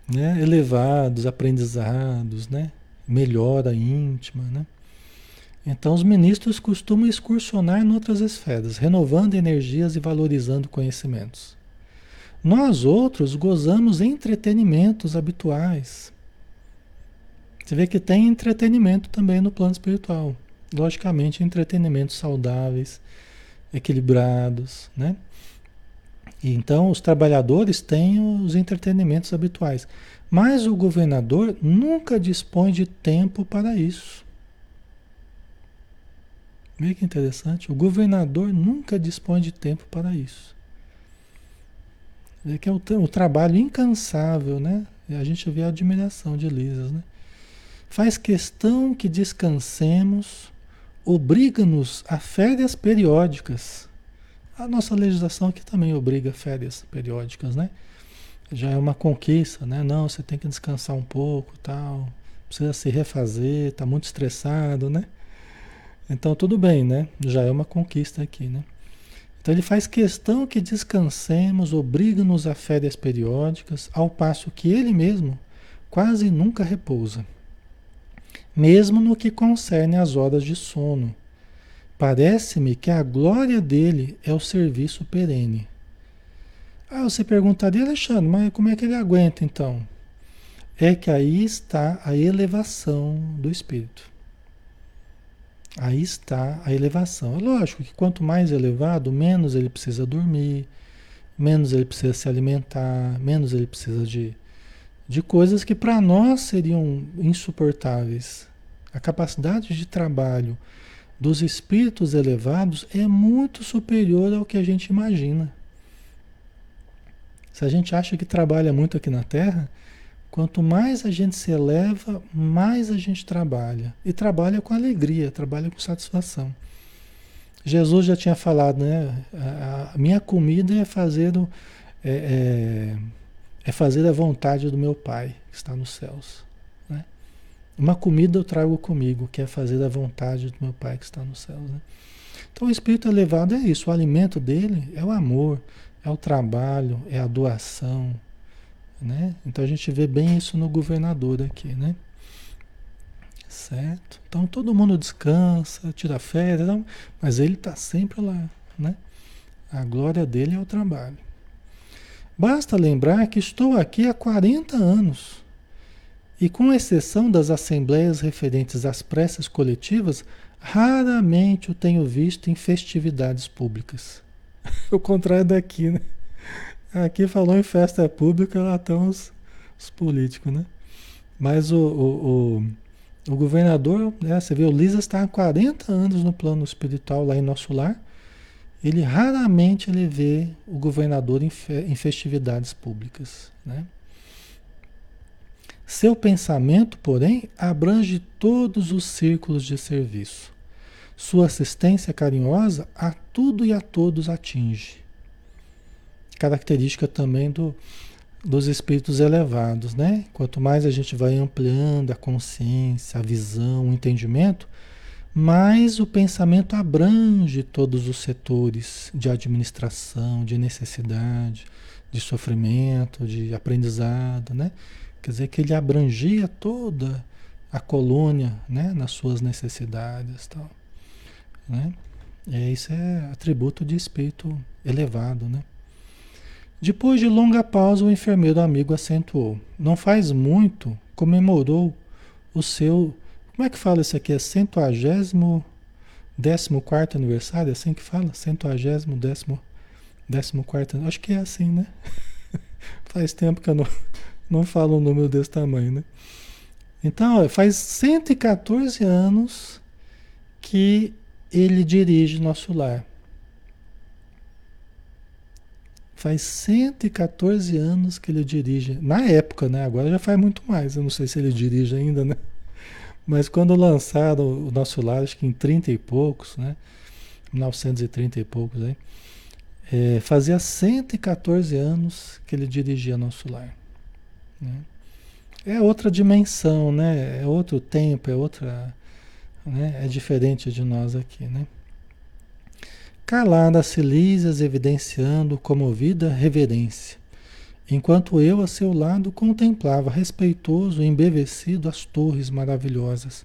né, elevados, aprendizados, né, melhora íntima. Né? Então, os ministros costumam excursionar em outras esferas, renovando energias e valorizando conhecimentos. Nós outros gozamos entretenimentos habituais. Você vê que tem entretenimento também no plano espiritual. Logicamente, entretenimentos saudáveis, equilibrados, né? Então, os trabalhadores têm os entretenimentos habituais, mas o governador nunca dispõe de tempo para isso. Vê que interessante, o governador nunca dispõe de tempo para isso. É que é o, o trabalho incansável, né? A gente vê a admiração de Lisas, né? Faz questão que descansemos, obriga-nos a férias periódicas. A nossa legislação aqui também obriga férias periódicas, né? Já é uma conquista, né? Não, você tem que descansar um pouco, tal. Precisa se refazer, está muito estressado, né? Então tudo bem, né? Já é uma conquista aqui, né? Então ele faz questão que descansemos, obriga-nos a férias periódicas, ao passo que ele mesmo quase nunca repousa, mesmo no que concerne às horas de sono. Parece-me que a glória dele é o serviço perene. Ah, você perguntaria, Alexandre, mas como é que ele aguenta então? É que aí está a elevação do espírito. Aí está a elevação. É lógico que quanto mais elevado, menos ele precisa dormir, menos ele precisa se alimentar, menos ele precisa de, de coisas que para nós seriam insuportáveis. A capacidade de trabalho dos espíritos elevados é muito superior ao que a gente imagina. Se a gente acha que trabalha muito aqui na Terra, Quanto mais a gente se eleva, mais a gente trabalha. E trabalha com alegria, trabalha com satisfação. Jesus já tinha falado, né? A, minha comida é fazer, o, é, é, é, fazer a vontade do meu Pai que está nos céus. Né? Uma comida eu trago comigo, que é fazer a vontade do meu Pai que está nos céus. Né? Então o espírito elevado é isso, o alimento dele é o amor, é o trabalho, é a doação, né? Então a gente vê bem isso no governador aqui, né? Certo? Então todo mundo descansa, tira férias, não, mas ele está sempre lá, né? A glória dele é o trabalho. Basta lembrar que estou aqui há 40 anos. E com exceção das assembleias referentes às preces coletivas, raramente o tenho visto em festividades públicas. o contrário daqui, né? Aqui falou em festa pública, lá estão os, os políticos, né? Mas o, o, o, o governador, né, você vê, o Lisa está há 40 anos no plano espiritual lá em nosso lar. Ele raramente ele vê o governador em, fe, em festividades públicas, né? Seu pensamento, porém, abrange todos os círculos de serviço. Sua assistência carinhosa a tudo e a todos atinge. Característica também do, dos espíritos elevados, né? Quanto mais a gente vai ampliando a consciência, a visão, o entendimento, mais o pensamento abrange todos os setores de administração, de necessidade, de sofrimento, de aprendizado, né? Quer dizer que ele abrangia toda a colônia, né, nas suas necessidades, tal. Né? E isso é atributo de espírito elevado, né? Depois de longa pausa, o enfermeiro amigo acentuou. Não faz muito, comemorou o seu. Como é que fala isso aqui? É centuagésimo décimo quarto aniversário? É assim que fala? Centuagésimo décimo, décimo quarto Acho que é assim, né? faz tempo que eu não, não falo um número desse tamanho, né? Então, faz 114 anos que ele dirige nosso lar. Faz 114 anos que ele dirige. Na época, né? Agora já faz muito mais. Eu não sei se ele dirige ainda, né? Mas quando lançaram o nosso lar, acho que em 30 e poucos, né? 1930 e poucos aí. É, fazia 114 anos que ele dirigia nosso lar. Né? É outra dimensão, né? É outro tempo, é outra né? É diferente de nós aqui, né? Calada as Cilísias, evidenciando comovida reverência, enquanto eu a seu lado contemplava respeitoso e embevecido as torres maravilhosas,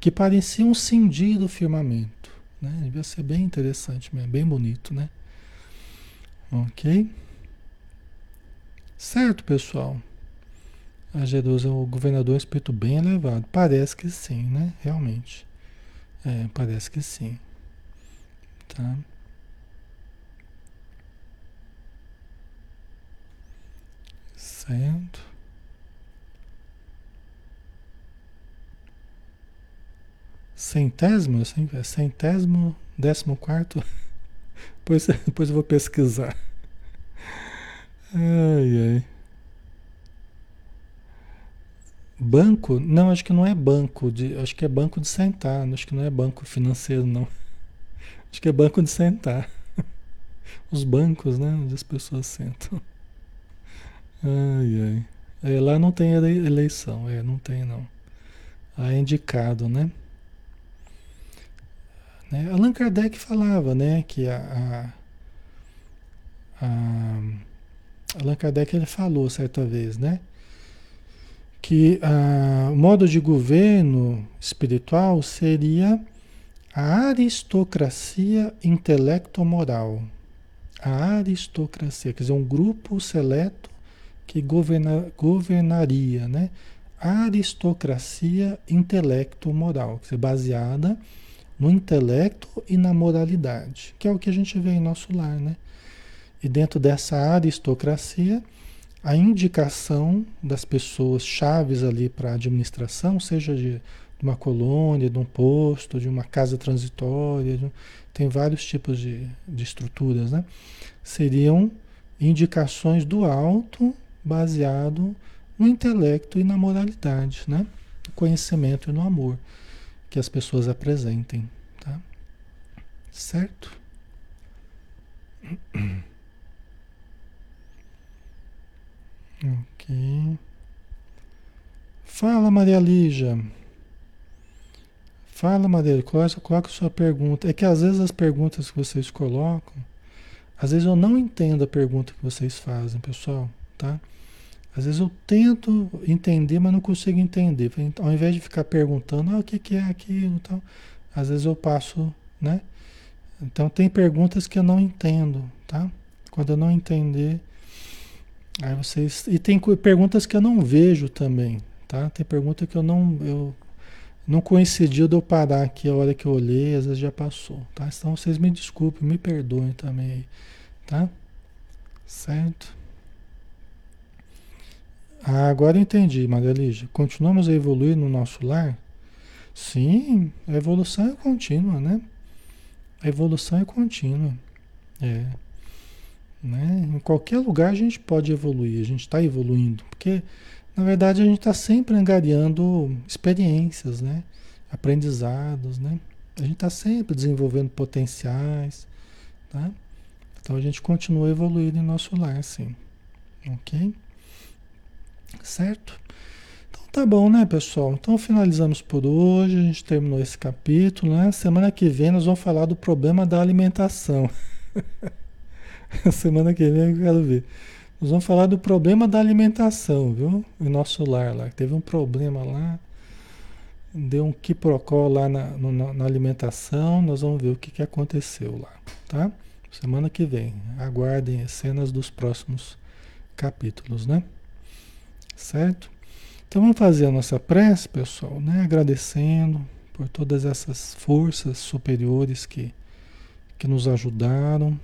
que pareciam cindir do firmamento. Né? Devia ser bem interessante bem bonito, né? Ok? Certo, pessoal? A Jerusalém, o governador um espírito bem elevado. Parece que sim, né? Realmente. É, parece que sim. Tá? Centésimo, centésimo, décimo quarto. Depois, depois eu vou pesquisar. Ai, ai. Banco? Não, acho que não é banco. De, acho que é banco de sentar. Acho que não é banco financeiro, não. Acho que é banco de sentar. Os bancos, né? Onde as pessoas sentam. Ai, ai. É, lá não tem eleição, é, não tem não. Lá é indicado, né? né? Allan Kardec falava, né, que a, a, a Allan Kardec ele falou certa vez, né? que ah, o modo de governo espiritual seria a aristocracia intelecto-moral. A aristocracia, quer dizer, um grupo seleto que governa, governaria, né? A aristocracia intelecto-moral, é baseada no intelecto e na moralidade, que é o que a gente vê em nosso lar, né? E dentro dessa aristocracia, a indicação das pessoas chaves ali para a administração, seja de, uma colônia, de um posto, de uma casa transitória, de, tem vários tipos de, de estruturas, né? Seriam indicações do alto baseado no intelecto e na moralidade, né? No conhecimento e no amor que as pessoas apresentem, tá? Certo? Ok. Fala, Maria Lígia. Fala, Maria, coloca a sua pergunta. É que às vezes as perguntas que vocês colocam, às vezes eu não entendo a pergunta que vocês fazem, pessoal, tá? Às vezes eu tento entender, mas não consigo entender. Então, ao invés de ficar perguntando, ah, o que, que é aquilo e tal, às vezes eu passo, né? Então tem perguntas que eu não entendo, tá? Quando eu não entender, Aí vocês e tem perguntas que eu não vejo também, tá? Tem pergunta que eu não eu não coincidiu de eu parar aqui a hora que eu olhei, às vezes já passou, tá? Então vocês me desculpem, me perdoem também tá? Certo? Ah, agora entendi, Lígia. Continuamos a evoluir no nosso lar? Sim, a evolução é contínua, né? A evolução é contínua. É. Né? Em qualquer lugar a gente pode evoluir, a gente está evoluindo, porque na verdade a gente está sempre angariando experiências, né? aprendizados, né? A gente está sempre desenvolvendo potenciais, tá? Então a gente continua evoluindo em nosso lar, sim. Ok? Certo? Então tá bom, né, pessoal? Então finalizamos por hoje, a gente terminou esse capítulo, né? Semana que vem nós vamos falar do problema da alimentação. Semana que vem eu quero ver. Nós vamos falar do problema da alimentação, viu? Em nosso lar lá. Teve um problema lá. Deu um quiprocó lá na, na alimentação. Nós vamos ver o que, que aconteceu lá, tá? Semana que vem. Aguardem as cenas dos próximos capítulos, né? Certo? Então vamos fazer a nossa prece, pessoal, né? Agradecendo por todas essas forças superiores que, que nos ajudaram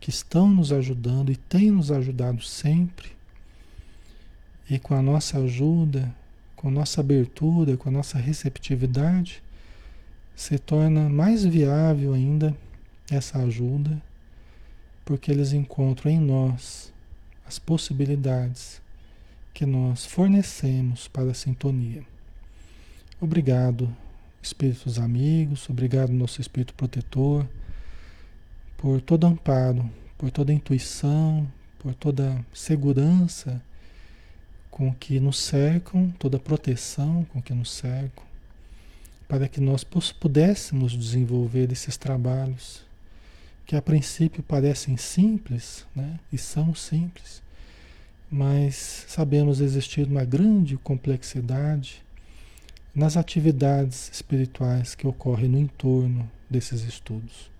que estão nos ajudando e têm nos ajudado sempre. E com a nossa ajuda, com a nossa abertura, com a nossa receptividade, se torna mais viável ainda essa ajuda, porque eles encontram em nós as possibilidades que nós fornecemos para a sintonia. Obrigado, espíritos amigos, obrigado, nosso espírito protetor por todo amparo, por toda intuição, por toda segurança com que nos cercam, toda proteção com que nos cercam, para que nós pudéssemos desenvolver esses trabalhos que a princípio parecem simples, né? E são simples, mas sabemos existir uma grande complexidade nas atividades espirituais que ocorrem no entorno desses estudos.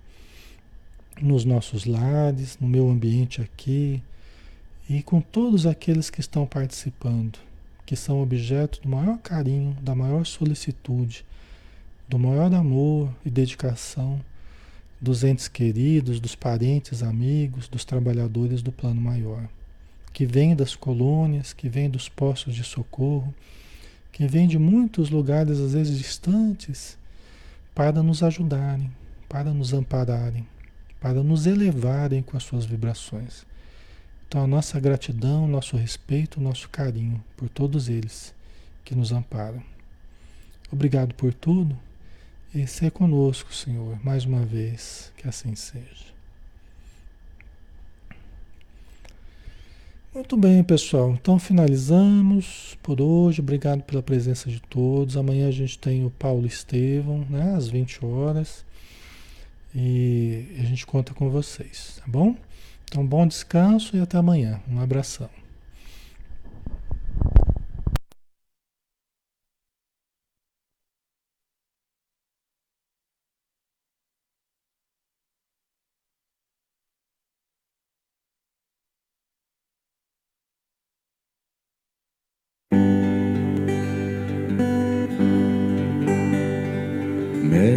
Nos nossos lares, no meu ambiente aqui e com todos aqueles que estão participando, que são objeto do maior carinho, da maior solicitude, do maior amor e dedicação dos entes queridos, dos parentes, amigos, dos trabalhadores do plano maior, que vêm das colônias, que vêm dos postos de socorro, que vêm de muitos lugares, às vezes distantes, para nos ajudarem, para nos ampararem, para nos elevarem com as suas vibrações. Então, a nossa gratidão, nosso respeito, nosso carinho por todos eles que nos amparam. Obrigado por tudo e ser conosco, Senhor, mais uma vez, que assim seja. Muito bem, pessoal. Então finalizamos por hoje. Obrigado pela presença de todos. Amanhã a gente tem o Paulo Estevão, né, às 20 horas. E a gente conta com vocês, tá bom? Então, bom descanso e até amanhã. Um abração.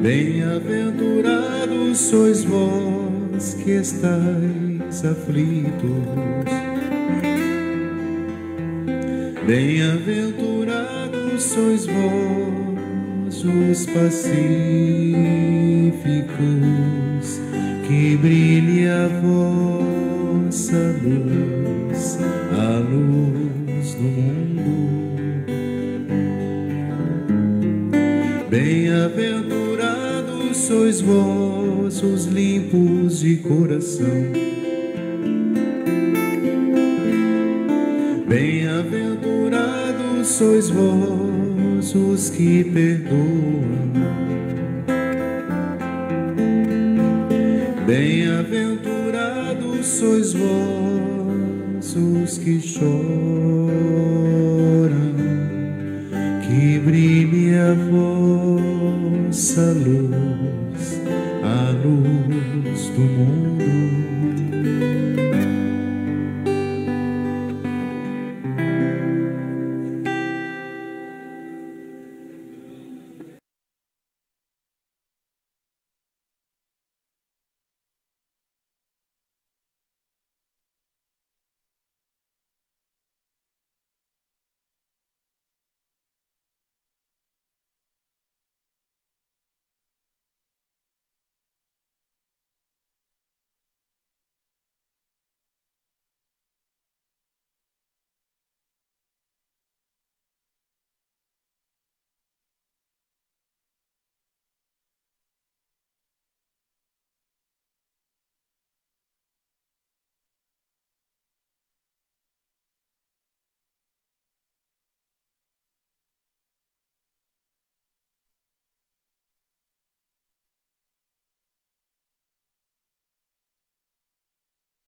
Bem-aventurados sois vós que estáis aflitos, Bem-aventurados sois vós, os pacíficos, que brilhe a vossa luz, sois vós, os limpos de coração. Bem-aventurados sois vós, os que perdoam. Bem-aventurados sois vós,